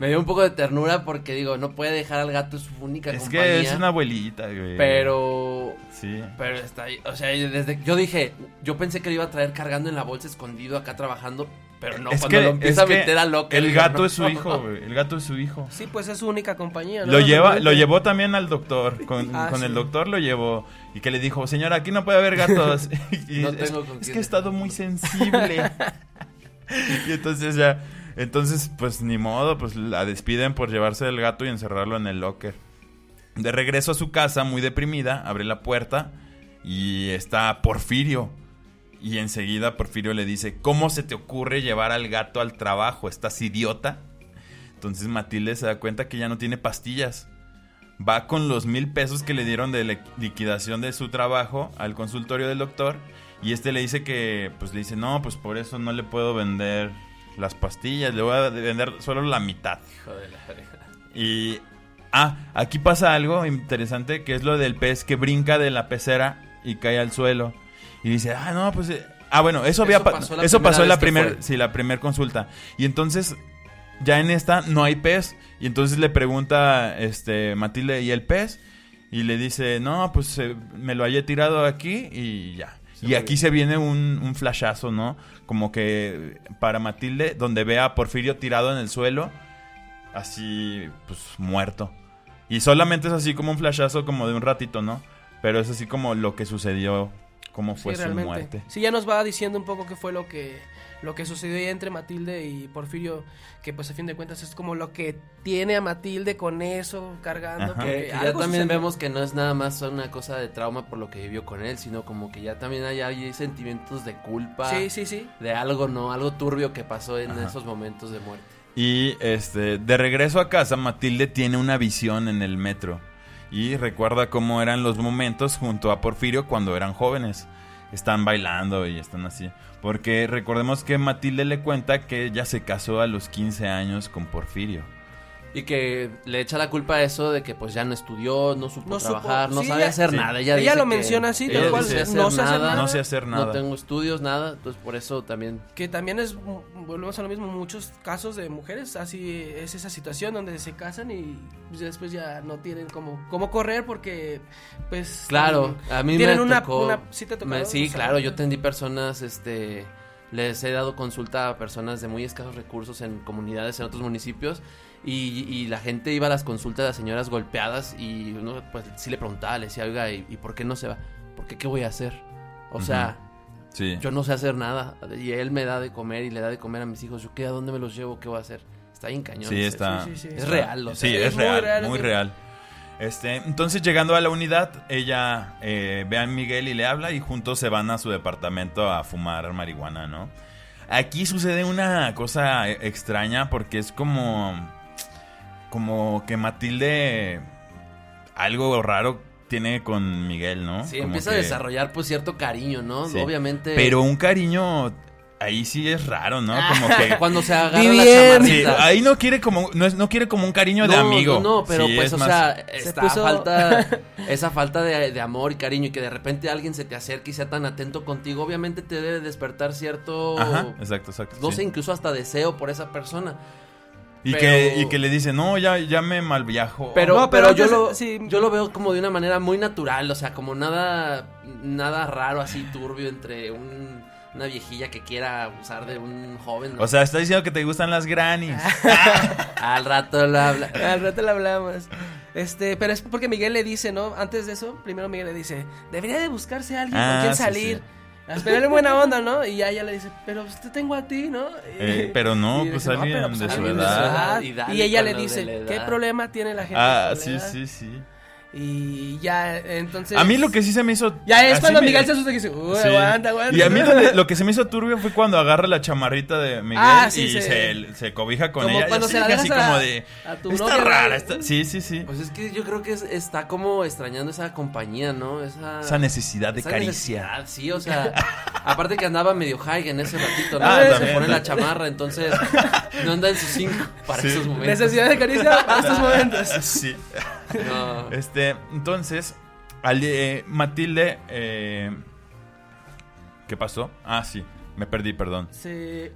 Me dio un poco de ternura porque digo, no puede dejar al gato, es su única Es compañía. que es una abuelita, güey. Pero Sí. Pero está ahí, o sea, desde yo dije, yo pensé que lo iba a traer cargando en la bolsa escondido acá trabajando, pero no, es cuando que, lo empieza es a que meter a loca. el gato no. es su hijo, güey. El gato es su hijo. Sí, pues es su única compañía, ¿no? Lo lleva, lo llevó también al doctor. Con, [laughs] Ah, con el doctor lo llevó. Y que le dijo, señora, aquí no puede haber gatos. [laughs] [laughs] Y No es, tengo con es que he estado muy sensible. y entonces ya. Entonces, pues ni modo, pues la despiden por llevarse el gato y encerrarlo en el locker. De regreso a su casa, muy deprimida, abre la puerta y está Porfirio. Y enseguida Porfirio le dice, ¿cómo se te ocurre llevar al gato al trabajo? ¿Estás idiota? Entonces Matilde se da cuenta que ya no tiene pastillas. Va con los mil pesos que le dieron de li- liquidación de su trabajo al consultorio del doctor. Y este le dice que, pues le dice, no, pues por eso no le puedo vender las pastillas. Le voy a vender solo la mitad. Hijo de la. Y. Ah, aquí pasa algo interesante que es lo del pez que brinca de la pecera y cae al suelo. Y dice, ah, no, pues. eh, Ah, bueno, eso, había Eso pa- pasó la eso pasó en la primera. Sí, la primera consulta. Y entonces, ya en esta no hay pez. Y entonces le pregunta este Matilde, ¿y el pez? Y le dice, no, pues eh, me lo hallé tirado aquí y ya. y aquí se viene un, un flashazo, ¿no? Como que para Matilde, donde ve a Porfirio tirado en el suelo, así, pues muerto. Y solamente es así como un flashazo como de un ratito, ¿no? Pero es así como lo que sucedió, cómo fue sí, su realmente. muerte. Sí, ya nos va diciendo un poco qué fue lo que lo que sucedió ahí entre Matilde y Porfirio, que pues a fin de cuentas es como lo que tiene a Matilde con eso cargando. Que, que ya también sucedió. vemos que no es nada más una cosa de trauma por lo que vivió con él, sino como que ya también hay, hay sentimientos de culpa, Sí, sí, sí. de algo, ¿no? Algo turbio que pasó en Ajá. esos momentos de muerte. Y este, de regreso a casa, Matilde tiene una visión en el metro. Y recuerda cómo eran los momentos junto a Porfirio cuando eran jóvenes. Están bailando y están así. Porque recordemos que Matilde le cuenta que ella se casó a los 15 años con Porfirio. Y que le echa la culpa a eso de que pues ya no estudió, no supo No supo- trabajar, no sí, sabía ella- hacer sí. nada. Ella, Ella dice lo que menciona así, tal cual, dice no sé hacer nada. No sé hacer nada. No tengo estudios, nada, entonces por eso también Que también es, mm, volvemos a lo mismo, muchos casos de mujeres, así es esa situación donde se casan y después ya no tienen como cómo correr porque pues Claro, también a mí tienen me una, tocó. una- ¿sí te tocado? me- sí, O sea, claro, yo atendí personas, este, les he dado consulta a personas de muy escasos recursos en comunidades en otros municipios y, y la gente iba a las consultas de las señoras golpeadas y uno pues sí le preguntaba, le decía, oiga, ¿y, y por qué no se va? ¿Por qué qué voy a hacer? O sea, Sí. yo no sé hacer nada y él me da de comer y le da de comer a mis hijos, yo qué, a dónde me los llevo, qué voy a hacer? Está bien cañón. Sí, está. sí, sí, sí. Es real, o sea, sí, es es muy real, muy real. Este, entonces llegando a la unidad, ella eh, ve a Miguel y le habla y juntos se van a su departamento a fumar marihuana, ¿no? Aquí sucede una cosa e- extraña porque es como como que Matilde algo raro tiene con Miguel, ¿no? Sí, Como empieza a desarrollar pues cierto cariño, ¿no? Sí. Obviamente. Pero un cariño ahí sí es raro, ¿no? Como que [laughs] cuando se agarra la. Sí, ahí no quiere como no, es, no quiere como un cariño de amigo. No, no, pero Sí, pues, es o más- sea, está puso- falta, [laughs] esa falta de, de amor y cariño y que de repente alguien se te acerque y sea tan atento contigo, obviamente te debe despertar cierto, Ajá, exacto, exacto. no sí. sé, incluso hasta deseo por esa persona. Y, pero- que, y que le dice, no, ya, ya me malviajo. Pero, No, pero, pero yo, lo, sí. yo lo veo como de una manera muy natural, o sea, como nada, nada raro así turbio entre un- una viejilla que quiera abusar de un joven. ¿no? O sea, está diciendo que te gustan las grannies. [laughs] al rato lo habla. Al rato le hablamos. Este, pero es porque Miguel le dice, ¿no? Antes de eso, primero Miguel le dice, debería de buscarse a alguien Ah, con quien sí, salir. sí. Esperarle buena onda, ¿no? Y ya ella le dice, pero pues, te tengo a ti, ¿no? Eh, pero no, Y pues, dice, alguien pero, de su alguien edad". Y ella le dice, ¿qué edad". problema tiene la gente? ah, sí, edad?" sí, sí. Y ya, entonces... A mí lo que sí se me hizo... Ya es cuando me- Miguel se asusta y dice, uy, Sí. aguanta, aguanta. Y a mí [laughs] lo que se me hizo turbio fue cuando agarra la chamarrita de Miguel Ah, sí, y se- se, se cobija con Como ella. cuando se la así a- como de... a tu está novia, rara. Sí, sí, sí. Pues es que yo creo que es- está como extrañando esa compañía, ¿no? Esa, Esa necesidad de esa caricia. necesidad, sí, o sea, [laughs] aparte que andaba medio high en ese ratito, ¿no? Ah, se también. pone la chamarra, entonces no anda en sus cinco para Sí. esos momentos. Necesidad de caricia para [laughs] estos momentos. Sí. No. Este, entonces, al, eh, Matilde, eh, ¿qué pasó? Ah, sí, me perdí, perdón. Se...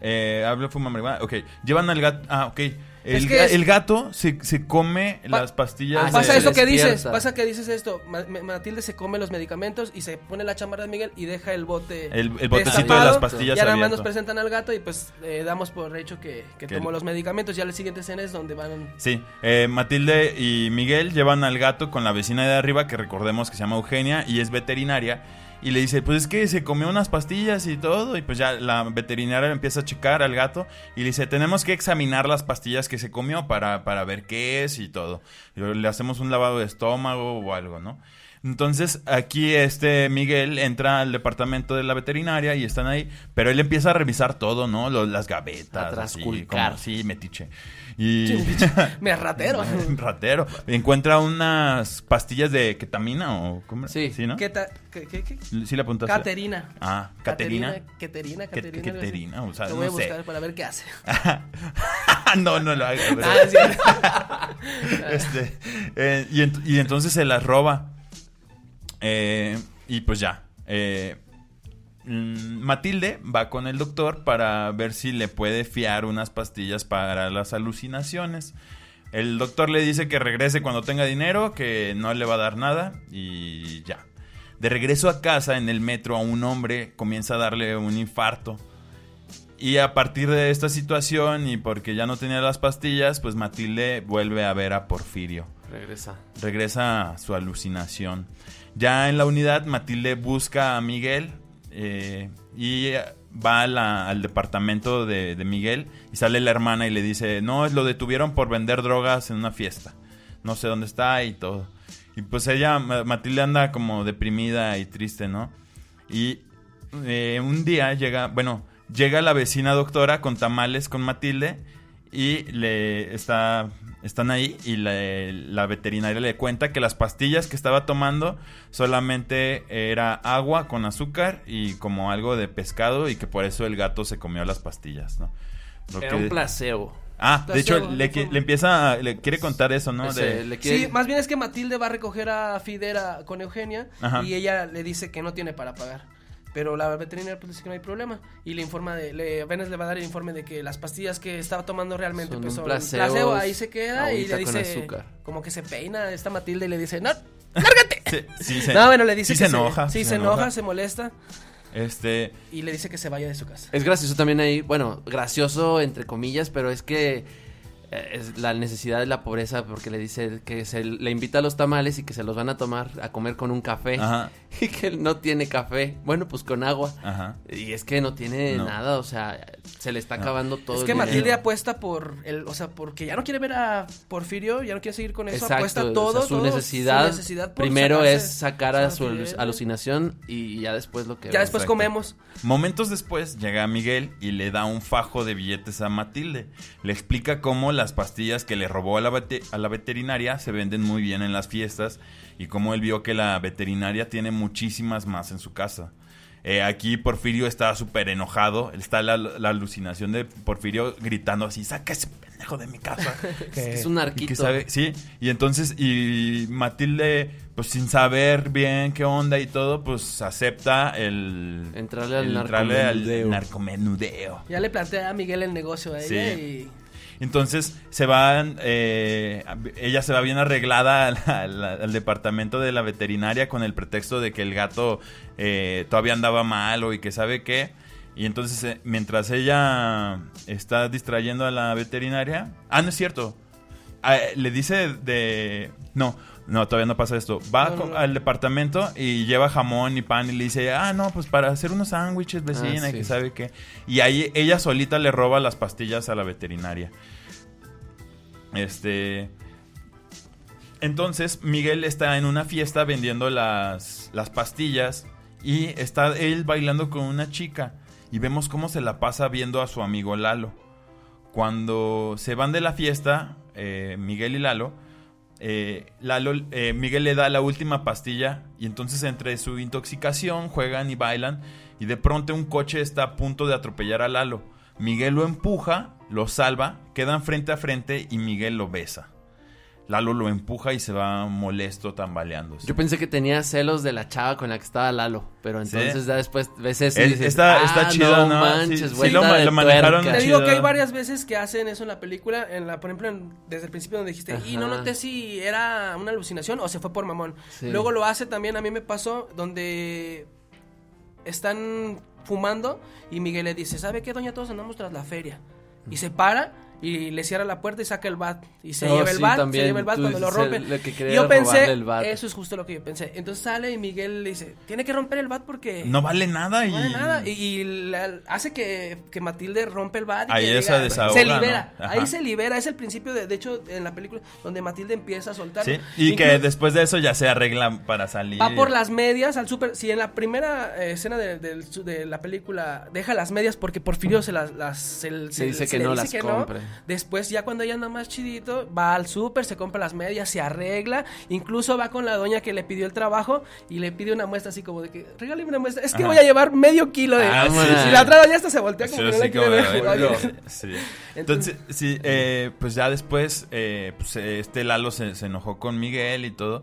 Eh, habla fuma marihuana. Ok. Llevan al gato. Ah, ok. El, Es que ga- es- el gato se, se come Pa- las pastillas. Ah, Pasa eso que dices, pasa que dices esto. Ma- Ma- Matilde se come los medicamentos y se pone la chamarra de Miguel y deja el bote. El- el botecito de las pastillas Ya nada más nos presentan al gato y pues eh, damos por hecho que, que Que tomó el- los medicamentos. Ya la siguiente escena es donde van. Sí, eh, Matilde y Miguel llevan al gato con la vecina de arriba, que recordemos que se llama Eugenia y es veterinaria. Y le dice, pues es que se comió unas pastillas y todo. Y pues ya la veterinaria empieza a checar al gato y le dice, tenemos que examinar las pastillas que se comió para, para ver qué es y todo. Le hacemos un lavado de estómago o algo, ¿no? Entonces aquí este Miguel entra al departamento de la veterinaria y están ahí, pero él empieza a revisar todo, ¿no? Lo- las gavetas. A trasculcar. sí, metiche. Y... [laughs] Me [laughs] ratero. [laughs] Ratero. Encuentra unas pastillas de ketamina o ¿cómo? Sí. ¿no? ¿Qué qué- qué- qué? Sí la apuntaste. Caterina. Ah, Caterina. Caterina, Caterina. Caterina, o sea, Lo voy no a sé. buscar para ver qué hace. no, no lo hagas. Ah, sí. Este, eh, y, ent- y entonces se las roba. Eh, y pues ya. eh, mm, Matilde va con el doctor para ver si le puede fiar unas pastillas para las alucinaciones. El doctor le dice que regrese cuando tenga dinero, que no le va a dar nada y ya. De regreso a casa en el metro a un hombre comienza a darle un infarto. Y a partir de esta situación y porque ya no tenía las pastillas, pues Matilde vuelve a ver a Porfirio. Regresa. Regresa a su alucinación. Ya en la unidad, Matilde busca a Miguel eh, y va al departamento de, Miguel y sale la hermana y le dice, no, lo detuvieron por vender drogas en una fiesta. No sé dónde está y todo. Y pues ella, Ma- Matilde anda como deprimida y triste, ¿no? Y eh, un día llega, bueno, llega la vecina doctora con tamales con Matilde y le está, están ahí y le- la veterinaria le cuenta que las pastillas que estaba tomando solamente era agua con azúcar y como algo de pescado y que por eso el gato se comió las pastillas, ¿no? Lo Era que- un placebo. Ah, de hecho, le, le empieza, a- le quiere contar eso, ¿no? Ese, De- le quiere- Sí, más bien es que Matilde va a recoger a Fidera con Eugenia Ajá. y ella le dice que no tiene para pagar. Pero la veterinaria pues dice que no hay problema y le informa de, le, apenas le va a dar el informe de que las pastillas que estaba tomando realmente Son pues un son placebo, ahí se queda y le con dice azúcar. como que se peina esta Matilde y le dice, "No, lárgate." Sí, sí se- no, bueno, le dice sí que se enoja. sí, se, enoja, se molesta Este, y le dice que se vaya de su casa. Es gracioso también ahí, bueno, gracioso entre comillas, pero es que es la necesidad de la pobreza porque le dice que se le invita a los tamales y que se los van a tomar a comer con un café Ajá. [laughs] y que él no tiene café, bueno, pues con agua. Ajá. Y es que no tiene No. nada, o sea, se le está No. acabando todo es el que dinero. Matilde apuesta por el, o sea, porque ya no quiere ver a Porfirio, ya no quiere seguir con eso, Exacto, apuesta o sea, todo, su, todo, necesidad, su necesidad primero sacarse- es sacar a su alucinación y ya después lo que Ya después Exacto. comemos. Momentos después llega Miguel y le da un fajo de billetes a Matilde. Le explica cómo las pastillas que le robó a la, a la veterinaria se venden muy bien en las fiestas y cómo él vio que la veterinaria tiene muchísimas más en su casa. Eh, aquí Porfirio está súper enojado. Está la, la alucinación de Porfirio gritando así: ¡Saca ese pendejo de mi casa! [laughs] Que- Es un y que arquito. sabe- sí, y entonces, y Matilde, pues sin saber bien qué onda y todo, pues acepta el. Entrarle al el entrarle al narcomenudeo. narcomenudeo. Ya le plantea a Miguel el negocio a ella Sí. y Entonces se van, eh, ella se va bien arreglada al, departamento de la veterinaria con el pretexto de que el gato eh, todavía andaba malo y que sabe qué. Y entonces eh, mientras ella está distrayendo a la veterinaria, ah, no es cierto, Ah, le dice de... No, no, todavía no pasa esto. Va No, no, al departamento y lleva jamón y pan y le dice, ah, no, pues para hacer unos sándwiches, vecina, Ah, sí. que sabe qué. Y ahí ella solita le roba las pastillas a la veterinaria. Este... Entonces Miguel está en una fiesta vendiendo las, las pastillas y está él bailando con una chica y vemos cómo se la pasa viendo a su amigo Lalo. Cuando se van de la fiesta, eh, Miguel y Lalo, eh, Lalo, eh, Miguel le da la última pastilla y entonces entre su intoxicación juegan y bailan y de pronto un coche está a punto de atropellar a Lalo. Miguel lo empuja, lo salva, quedan frente a frente y Miguel lo besa. Lalo lo empuja y se va molesto tambaleándose. Yo pensé que tenía celos de la chava con la que estaba Lalo, pero ¿Sí? entonces ya después ves eso y Es- dices, está- "Ah, chido, ¿no? manches, Sí, sí lo de lo manejaron tuerca". Te digo que hay varias veces que hacen eso en la película, en la, por ejemplo, en- desde el principio donde dijiste, y no noté si era una alucinación o se fue por mamón. Sí. Luego lo hace también, a mí me pasó, donde están fumando y Miguel le dice, ¿sabe qué, doña? Todos andamos tras la feria. Y se para y le cierra la puerta y saca el bat. Y se Oh, lleva el sí, bat, también. se lleva el bat cuando lo rompen. lo yo pensé, el bat. eso es justo lo que yo pensé. Entonces sale y Miguel le dice, tiene que romper el bat porque... No vale nada y... No vale nada. Y, y la- hace que, que Matilde rompe el bat. Y Ahí que se desahoga, Se libera. Ahí se libera. Es el principio, de, de hecho, en la película, donde Matilde empieza a soltar. Sí, y que después de eso ya se arreglan para salir. Va por las medias al súper. Si en la primera eh, escena de, de la película deja las medias porque Porfirio se las. las se, Se dice que le no las compre. Después, ya cuando ella anda más chidito, va al súper, se compra las medias, se arregla. Incluso va con la doña que le pidió el trabajo y le pide una muestra así como de que regáleme una muestra. Es que Ajá. voy a llevar medio kilo de. Ah, sí, y la otra doña hasta se voltea como Sí, que no así la quiere como, ver. "Ay, no". Sí. Entonces, sí, eh, pues ya después, eh, pues, este Lalo se, se enojó con Miguel y todo.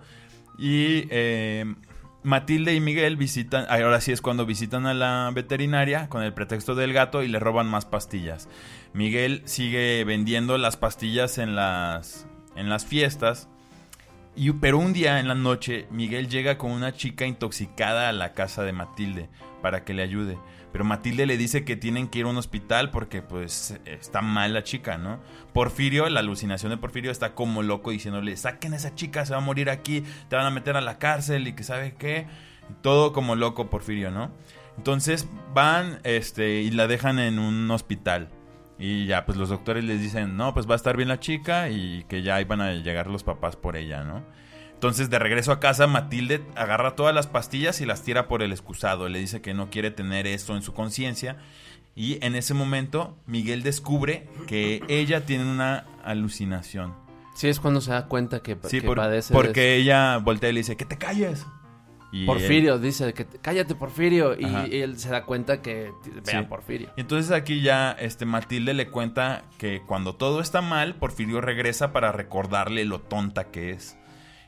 Y eh, Matilde y Miguel visitan, ahora sí es cuando visitan a la veterinaria con el pretexto del gato y le roban más pastillas. Miguel sigue vendiendo las pastillas en las, en las fiestas. Y, pero un día en la noche, Miguel llega con una chica intoxicada a la casa de Matilde para que le ayude. Pero Matilde le dice que tienen que ir a un hospital porque pues está mal la chica, ¿no? Porfirio, la alucinación de Porfirio está como loco diciéndole, saquen a esa chica, se va a morir aquí, te van a meter a la cárcel y que sabe qué. Todo como loco Porfirio, ¿no? Entonces van este, y la dejan en un hospital. Y ya, pues los doctores les dicen, no, pues va a estar bien la chica y que ya iban a llegar los papás por ella, ¿no? Entonces, de regreso a casa, Matilde agarra todas las pastillas y las tira por el excusado. Le dice que no quiere tener esto en su conciencia. Y en ese momento, Miguel descubre que ella tiene una alucinación. Sí, es cuando se da cuenta que, Sí, que por- padece de porque ella voltea y le dice, que te calles. Y él- Porfirio dice que te- cállate Porfirio y, él se da cuenta que ve Sí. a Porfirio. Y entonces aquí ya este Matilde le cuenta que cuando todo está mal, Porfirio regresa para recordarle lo tonta que es.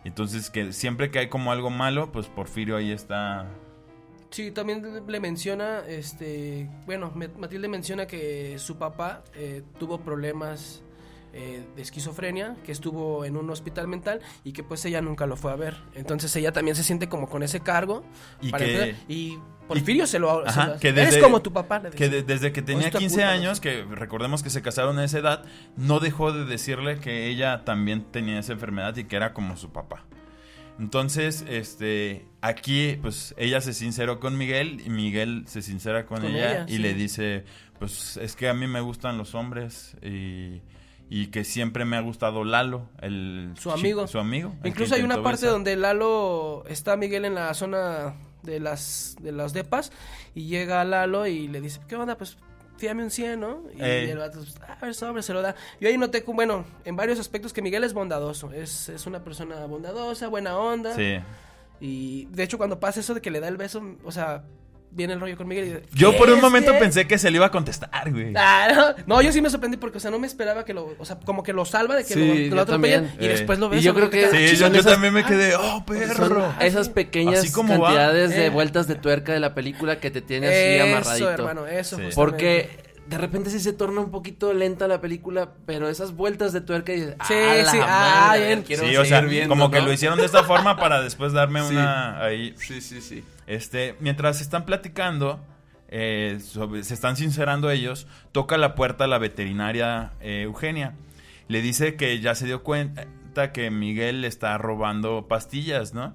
Entonces que siempre que hay como algo malo, pues Porfirio ahí está. Sí, también le menciona, este, bueno, Matilde menciona que su papá eh, tuvo problemas eh, de esquizofrenia, que estuvo en un hospital mental y que pues ella nunca lo fue a ver. Entonces ella también se siente como con ese cargo. Y para que- y Porfirio se lo, se Ajá, lo- que Eres desde- como tu papá. le Que de- desde que tenía Hostia 15 puta, ¿no? años, que recordemos que se casaron a esa edad, no dejó de decirle que ella también tenía esa enfermedad y que era como su papá. Entonces, este, aquí, pues, ella se sinceró con Miguel y Miguel se sincera con, Con ella, ella, y sí. le dice, pues, es que a mí me gustan los hombres y, y que siempre me ha gustado Lalo, el Su amigo. su amigo. Incluso hay una parte besar. donde Lalo está Miguel en la zona de las de las depas y llega Lalo y le dice, ¿qué onda? Pues fíame un 100, ¿no? Y Ey. el vato, pues, a ver, sobre, se lo da. Yo ahí noté, bueno, en varios aspectos que Miguel es bondadoso. Es, es una persona bondadosa, buena onda. Sí. Y de hecho cuando pasa eso de que le da el beso, o sea, viene el rollo con Miguel y dice, Yo por un "¿Es momento que-?" pensé que se le iba a contestar, güey. Ah, no. No, yo sí me sorprendí porque, o sea, no me esperaba que lo, o sea, como que lo salva de que Sí, lo, lo atropellen también. y Eh. después lo Y ves. yo creo que- Sí, yo, son yo esas- también me quedé, oh, perro. Son esas pequeñas Así como va. cantidades de Eh. vueltas de tuerca de la película que te tiene así Eso, amarradito. hermano, eso. Sí. Porque de repente sí se torna un poquito lenta la película, pero esas vueltas de tuerca y dices, Sí, "Ah, la sí, madre, ah, a bien". quiero Sí, o sea, seguir viendo", como que lo hicieron de esta forma para después darme [laughs] Sí. una ahí. Sí, sí, sí. Este, mientras están platicando, eh, sobre- se están sincerando ellos, toca la puerta la veterinaria eh, Eugenia. Le dice que ya se dio cuenta que Miguel le está robando pastillas, ¿no?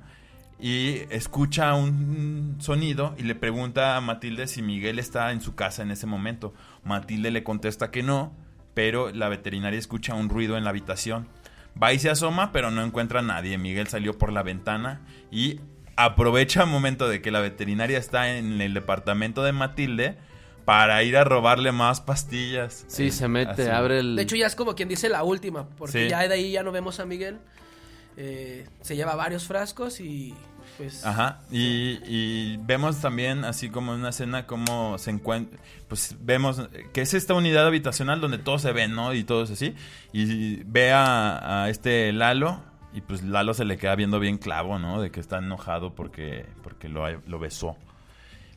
Y escucha un sonido y le pregunta a Matilde si Miguel está en su casa en ese momento. Matilde le contesta que no, pero la veterinaria escucha un ruido en la habitación. Va y se asoma, pero no encuentra a nadie. Miguel salió por la ventana y aprovecha el momento de que la veterinaria está en el departamento de Matilde para ir a robarle más pastillas. Sí, se mete, Así. abre el... De hecho, ya es como quien dice la última, porque Sí. ya de ahí ya no vemos a Miguel. Eh, se lleva varios frascos y. pues... Ajá, y, y vemos también, así como en una escena, cómo se encuentra, pues vemos que es esta unidad habitacional donde todos se ven, ¿no? Y todos así, y ve a, a este Lalo, y pues Lalo se le queda viendo bien clavo, ¿no? De que está enojado porque, porque lo, lo besó.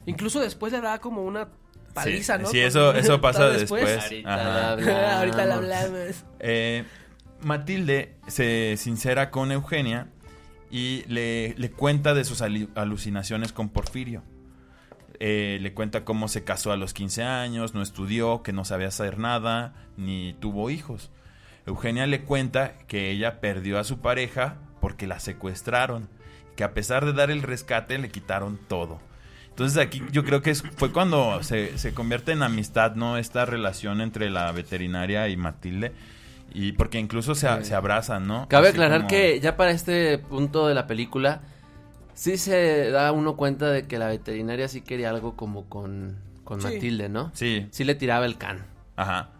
Incluso después le da como una paliza, sí, ¿no? Sí, eso, eso pasa [laughs] después. después. Ahorita Ajá. la hablamos. [laughs] Ahorita la hablamos. Eh, Matilde se sincera con Eugenia y le, le cuenta de sus alucinaciones con Porfirio. Eh, le cuenta cómo se casó a los 15 años, no estudió, que no sabía hacer nada, ni tuvo hijos. Eugenia le cuenta que ella perdió a su pareja porque la secuestraron, que a pesar de dar el rescate le quitaron todo. Entonces aquí yo creo que fue cuando se, se convierte en amistad, ¿no? Esta relación entre la veterinaria y Matilde. Y porque incluso se, se abrazan, ¿no? Cabe Así aclarar como- que ya para este punto de la película, sí se da uno cuenta de que la veterinaria sí quería algo como con, con Sí. Matilde, ¿no? Sí, Sí le tiraba el can. Ajá.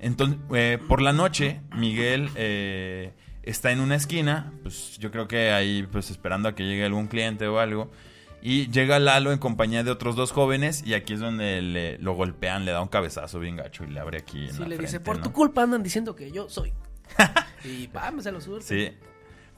Entonces, eh, por la noche, Miguel eh, está en una esquina, pues yo creo que ahí, pues esperando a que llegue algún cliente o algo. Y llega Lalo en compañía de otros dos jóvenes y aquí es donde le, lo golpean, le da un cabezazo bien gacho y le abre aquí en Sí, la le dice, por ¿no? tu culpa andan diciendo que yo soy. [laughs] y pam, se lo surte. Sí.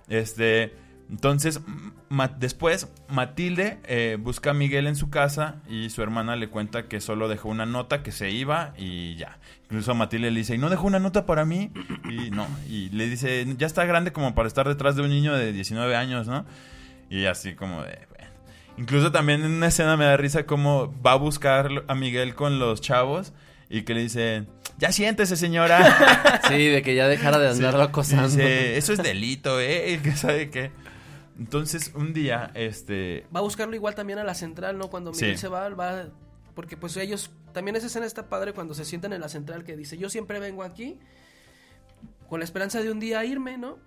Este, entonces, ma- después Matilde eh, busca a Miguel en su casa y su hermana le cuenta que solo dejó una nota, que se iba y ya. Incluso Matilde le dice, ¿y no dejó una nota para mí? Y no, y le dice, ya está grande como para estar detrás de un niño de 19 años, ¿no? Y así como de... Incluso también en una escena me da risa como va a buscar a Miguel con los chavos y que le dice, ya siéntese señora. [laughs] Sí, de que ya dejara de andarlo Sí. acosando. Dice, eso es delito, ¿eh? Que sabe qué. Entonces, un día, este... Va a buscarlo igual también a la central, ¿no? Cuando Miguel Sí. se va, va... Porque pues ellos... También esa escena está padre cuando se sientan en la central que dice, yo siempre vengo aquí con la esperanza de un día irme, ¿no?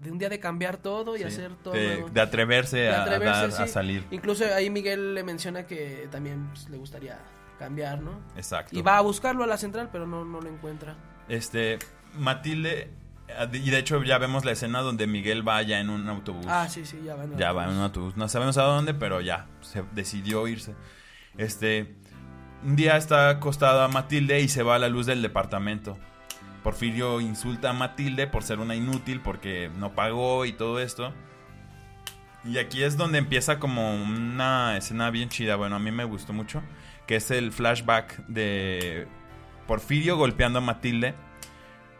De un día de cambiar todo y hacer todo de, atreverse, De a- atreverse, a, dar- a sí. salir. Incluso ahí Miguel le menciona que también pues, le gustaría cambiar, ¿no? Exacto. Y va a buscarlo a la central, pero no, no lo encuentra. Este, Matilde... Y de hecho ya vemos la escena donde Miguel va ya en un autobús. Ah, sí, sí, ya van. Ya va en un autobús. No sabemos a dónde, pero ya se decidió irse. Este, un día está acostada Matilde y se va a la luz del departamento. Porfirio insulta a Matilde por ser una inútil, porque no pagó y todo esto. Y aquí es donde empieza como una escena bien chida. Bueno, a mí me gustó mucho. Que es el flashback de Porfirio golpeando a Matilde.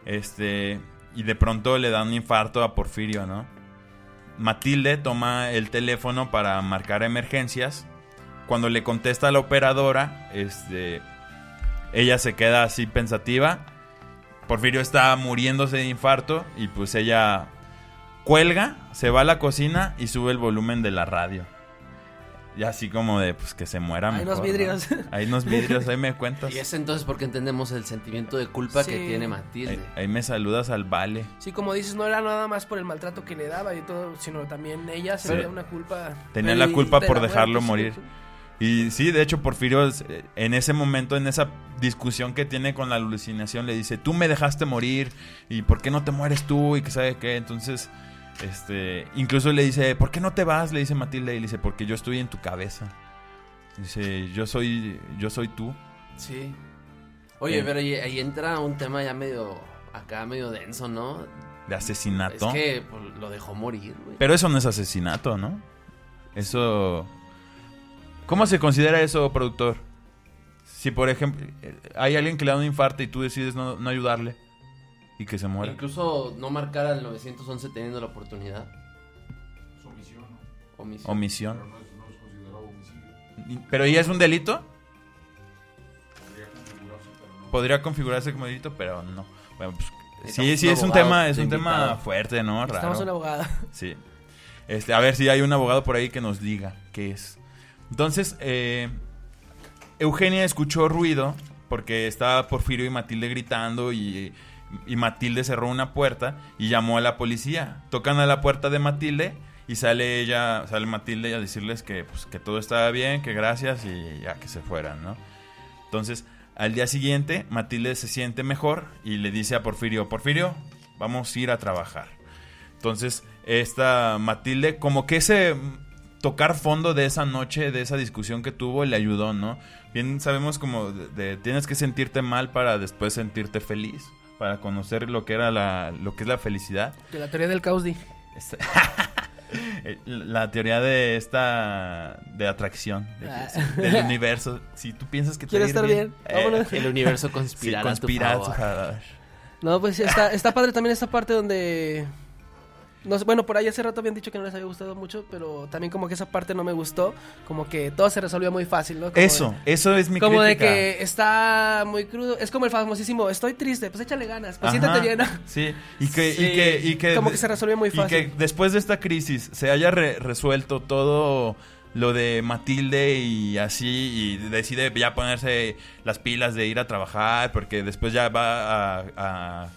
Este. Y de pronto le da un infarto a Porfirio, ¿no? Matilde toma el teléfono para marcar emergencias. Cuando le contesta a la operadora, este, ella se queda así pensativa. Porfirio está muriéndose de infarto y pues ella cuelga, se va a la cocina y sube el volumen de la radio. Y así como de pues que se muera Hay mejor. unos ¿no? vidrios. Hay unos vidrios, ahí me [laughs] cuentas. Y es entonces porque entendemos el sentimiento de culpa que tiene Matilde. Ahí, ahí me saludas al vale. Sí, como dices, no era nada más por el maltrato que le daba y todo, sino también ella se Sí. veía una culpa. Tenía la culpa por la dejarlo muerte, morir. sí. Y sí, de hecho, Porfirio, eh, en ese momento, en esa discusión que tiene con la alucinación, le dice, tú me dejaste morir, y ¿por qué no te mueres tú? Y que sabe qué. Entonces, este, incluso le dice, ¿por qué no te vas? Le dice Matilde, y le dice, porque yo estoy en tu cabeza. Dice, yo soy, yo soy tú. Sí. Oye, Sí. pero ahí, ahí entra un tema ya medio, acá medio denso, ¿no? De asesinato. Es que pues, lo dejó morir, güey. Pero eso no es asesinato, ¿no? Eso... ¿Cómo se considera eso, productor? Si, por ejemplo, hay alguien que le da un infarto y tú decides no, no ayudarle y que se muera. Incluso no marcar al 911 teniendo la oportunidad. Omisión. Omisión. Y- ¿Pero y es un delito? Podría configurarse como delito, pero no. Bueno, pues, sí, sí, un es un abogado tema, es un tema fuerte, ¿no? Raro. Estamos una abogada. Sí. Este, a ver si hay un abogado por ahí que nos diga qué es. Entonces, eh, Eugenia escuchó ruido porque estaba Porfirio y Matilde gritando y, y Matilde cerró una puerta y llamó a la policía. Tocan a la puerta de Matilde y sale ella, sale Matilde a decirles que, pues, que todo estaba bien, que gracias y ya que se fueran, ¿no? Entonces, al día siguiente, Matilde se siente mejor y le dice a Porfirio, Porfirio, vamos a ir a trabajar. Entonces, esta Matilde, como que ese tocar fondo de esa noche, de esa discusión que tuvo, le ayudó, ¿no? Bien sabemos como de, de- tienes que sentirte mal para después sentirte feliz, para conocer lo que era la, lo que es la felicidad. De la teoría del caos, [laughs] Eh, la teoría de esta de atracción de Ah. sí, del universo si tú piensas que te ¿Quieres estar bien? Vámonos. El universo [laughs] sí, conspirará conspira a a tu tu favor. favor. No, pues está, está padre también esta parte donde... No sé, bueno, por ahí hace rato habían dicho que no les había gustado mucho, pero también como que esa parte no me gustó, como que todo se resolvió muy fácil, ¿no? Como eso eso es mi como de que está muy crudo, es como el famosísimo, estoy triste, pues échale ganas, pues Ajá, siéntate bien. sí y que Sí, y que y que como que se resolvió muy y fácil. que después de esta crisis se haya re- resuelto todo lo de Matilde y así y decide ya ponerse las pilas de ir a trabajar porque después ya va a, a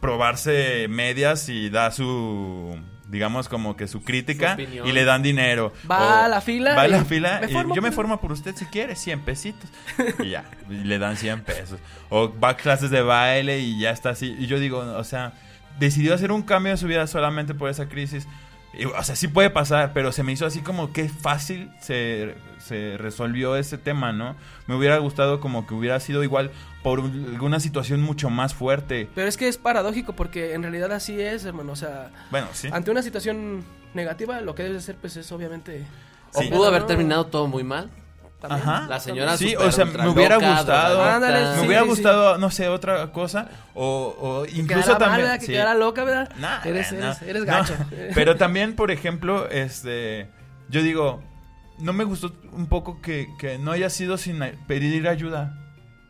probarse medias y da su digamos como que su crítica Su y le dan dinero. Va O- a la fila va a la fila me y yo me formo por usted si quiere 100 pesitos. [laughs] Y ya y le dan 100 pesos. O va a clases de baile y ya está así. Y yo digo o sea decidió hacer un cambio en su vida solamente por esa crisis Y, o sea, sí puede pasar, pero se me hizo así como que fácil se, se resolvió ese tema, ¿no? Me hubiera gustado como que hubiera sido igual por un- alguna situación mucho más fuerte. Pero es que es paradójico porque en realidad así es, hermano. O sea, Bueno, sí. ante una situación negativa, lo que debes hacer, pues es obviamente. O pudo haber terminado todo muy mal. También. Ajá. La señora Sí, super o sea, me hubiera loca, gustado. Ándale, Me sí, hubiera sí, gustado, no sé, otra cosa. O, o Que incluso mal, también. ¿verdad? Que sí. quedara loca, ¿verdad? Nah, eres, no. eres, eres No, gacho. [laughs] Pero también, por ejemplo, este. Yo digo, no me gustó un poco que, que no haya sido sin pedir ayuda.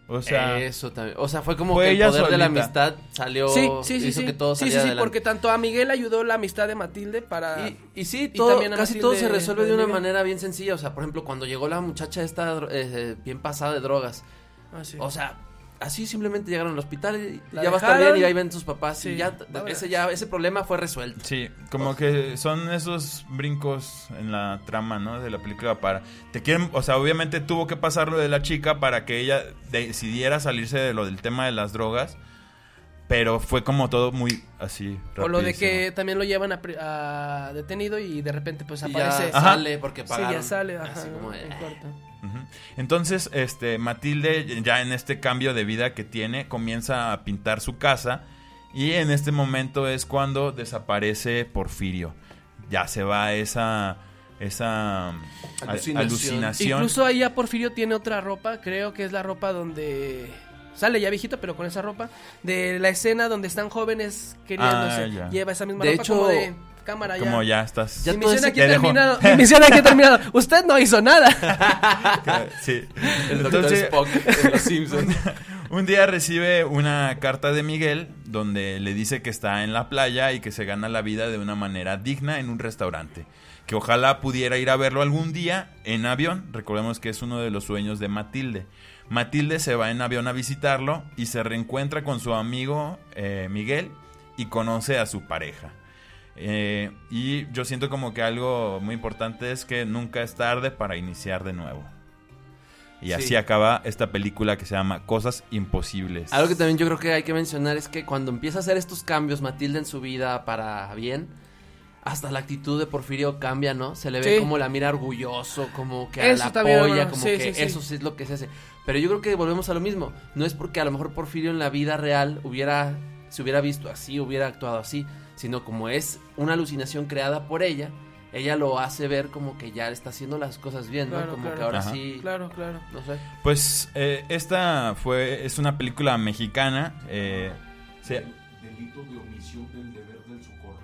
O sea. Eso también. O sea, fue como fue que el poder de la amistad salió. Sí, sí, sí. hizo sí. que todo sí, sí, sí, adelante. porque tanto a Miguel ayudó la amistad de Matilde para. Y, y sí, y todo, también a casi Matilde todo se resuelve de una Miguel. manera bien sencilla. O sea, por ejemplo, cuando llegó la muchacha esta eh, eh, bien pasada de drogas. Ah, sí. O sea, así simplemente llegaron al hospital y La ya va a estar bien y ahí ven sus papás. Sí, y ya, ese, ya, ese problema fue resuelto. Sí, como que son esos brincos en la trama, ¿no? De la película para... Te quieren, o sea, obviamente tuvo que pasar lo de la chica para que ella decidiera salirse de lo del tema de las drogas, pero fue como todo muy así. o lo de rapidísimo. que también lo llevan a, pri- a detenido y de repente pues Y ya aparece. Sale porque Sí, pagaron. ya sale, ajá, Así como de, en eh. Entonces, este, Matilde, ya en este cambio de vida que tiene, comienza a pintar su casa. Y en este momento es cuando desaparece Porfirio. Ya se va esa. esa al- Alucinación. alucinación. Incluso ahí ya Porfirio tiene otra ropa, creo que es la ropa donde sale ya viejito, pero con esa ropa de la escena donde están jóvenes queriéndose. Ah. Lleva esa misma De ropa hecho, como de cámara ya. Como ya estás. Ya Mi misión aquí terminado. [laughs] Mi misión aquí ha terminado. Usted no hizo nada. [laughs] Sí. El. Entonces, Spock de Los Simpsons. [laughs] un día recibe una carta de Miguel donde le dice que está en la playa y que se gana la vida de una manera digna en un restaurante. Que ojalá pudiera ir a verlo algún día en avión. Recordemos que es uno de los sueños de Matilde. Matilde se va en avión a visitarlo y se reencuentra con su amigo eh, Miguel y conoce a su pareja. Eh, y yo siento como que algo muy importante es que nunca es tarde para iniciar de nuevo. Y Sí. así acaba esta película que se llama Cosas Imposibles. Algo que también yo creo que hay que mencionar es que cuando empieza a hacer estos cambios Matilde en su vida para bien, hasta la actitud de Porfirio cambia, ¿no? Se le ve Sí. como la mira orgulloso, como que Eso la también, como Sí, que sí, sí. eso sí es lo que se hace. Pero yo creo que volvemos a lo mismo. No es porque a lo mejor Porfirio en la vida real hubiera se hubiera visto así, hubiera actuado así, sino como es una alucinación creada por ella, ella lo hace ver como que ya está haciendo las cosas bien, ¿no? Claro, como claro. que ahora Ajá. sí, claro, claro. no sé. Pues eh, esta fue es una película mexicana. eh, se- Delito de omisión del deber del socorro.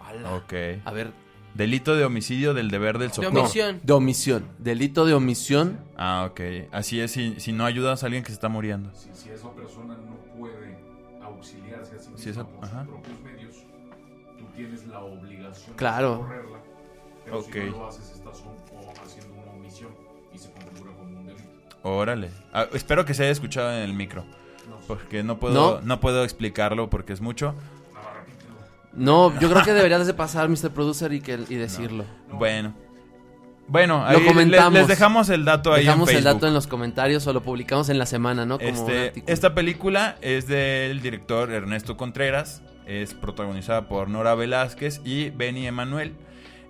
Ala. ok. A ver, Delito de homicidio del deber del De socorro. omisión. de omisión, delito de omisión Ah, ok. Así es, si, si no ayudas a alguien que se está muriendo. Si, si esa persona no auxiliarse a sí misma Si esa- por ajá. sus propios medios, tú tienes la obligación Claro. de socorrerla. Pero Ok. si no lo haces, estás haciendo una omisión y se configura como un delito. Órale. Ah, espero que se haya escuchado en el micro. Porque no puedo, ¿No? no puedo explicarlo porque es mucho. No, yo creo que deberías de pasar, Mr. Producer, y, que, y decirlo. Bueno. Bueno, Lo ahí le- comentamos. les dejamos el dato ahí Dejamos en el dato en los comentarios o lo publicamos en la semana, ¿no? Como Este, esta película es del director Ernesto Contreras, es protagonizada por Nora Velázquez y Benny Emanuel.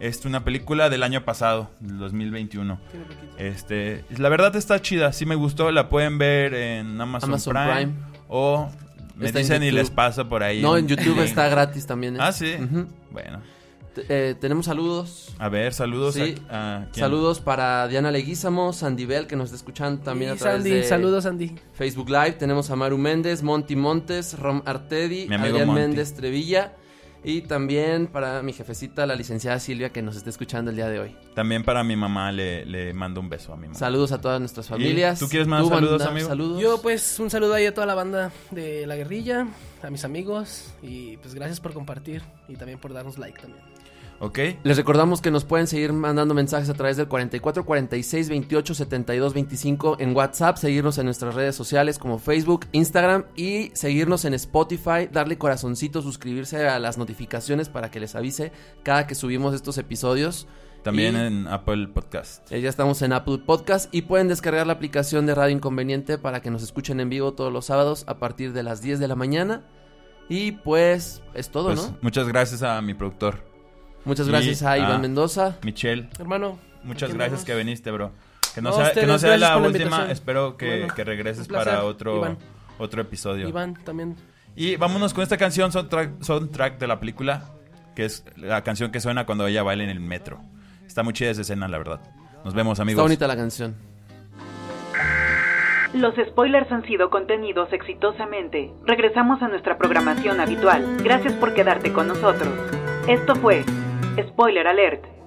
Es una película del año pasado, del 2021. Tiene poquito. Este, la verdad está chida, sí me gustó, la pueden ver en Amazon, Amazon Prime, Prime. o me Está dicen y les paso por ahí. No, en YouTube link. está gratis también. ¿eh? Ah, sí. Bueno, eh, tenemos saludos. a ver, saludos Sí. a, a- ¿quién? Saludos para Diana Leguízamo, Sandy Bell, que nos está escuchando también Y a través Sandy, de saludos Sandy. Facebook Live. Tenemos a Maru Méndez, Monty Montes, Rom Artedi, Adrián. Méndez Trevilla. Y también para mi jefecita, la licenciada Silvia, que nos está escuchando el día de hoy. También para mi mamá le, le mando un beso a mi mamá. Saludos a todas nuestras familias. tú quieres más saludos, banda? amigo? Saludos. Yo pues un saludo ahí a toda la banda de La Guerrilla, a mis amigos y pues gracias por compartir y también por darnos like también. ¿Ok? Les recordamos que nos pueden seguir mandando mensajes a través del 44 46 28 72 25 en WhatsApp, seguirnos en nuestras redes sociales como Facebook, Instagram y seguirnos en Spotify, darle corazoncito, suscribirse a las notificaciones para que les avise cada que subimos estos episodios. También Y- en Apple Podcast. Eh, ya estamos en Apple Podcast y pueden descargar la aplicación de Radio Inconveniente para que nos escuchen en vivo todos los sábados a partir de las 10 de la mañana. Y pues es todo, Pues, ¿no? Muchas gracias a mi productor, Muchas gracias a a- Iván Mendoza. Michelle. Hermano, Muchas gracias que viniste, bro. Que no No, sea, que ustedes, no sea gracias la última. Espero que, Bueno, que regreses para otro, Iván. otro episodio. Iván también. Y vámonos con esta canción, soundtrack, soundtrack de la película, que es la canción que suena cuando ella baila en el metro. Está muy chida esa escena, la verdad. Nos vemos, amigos. Está bonita la canción. Los spoilers han sido contenidos exitosamente. Regresamos a nuestra programación habitual. Gracias por quedarte con nosotros. Esto fue Spoiler Alert.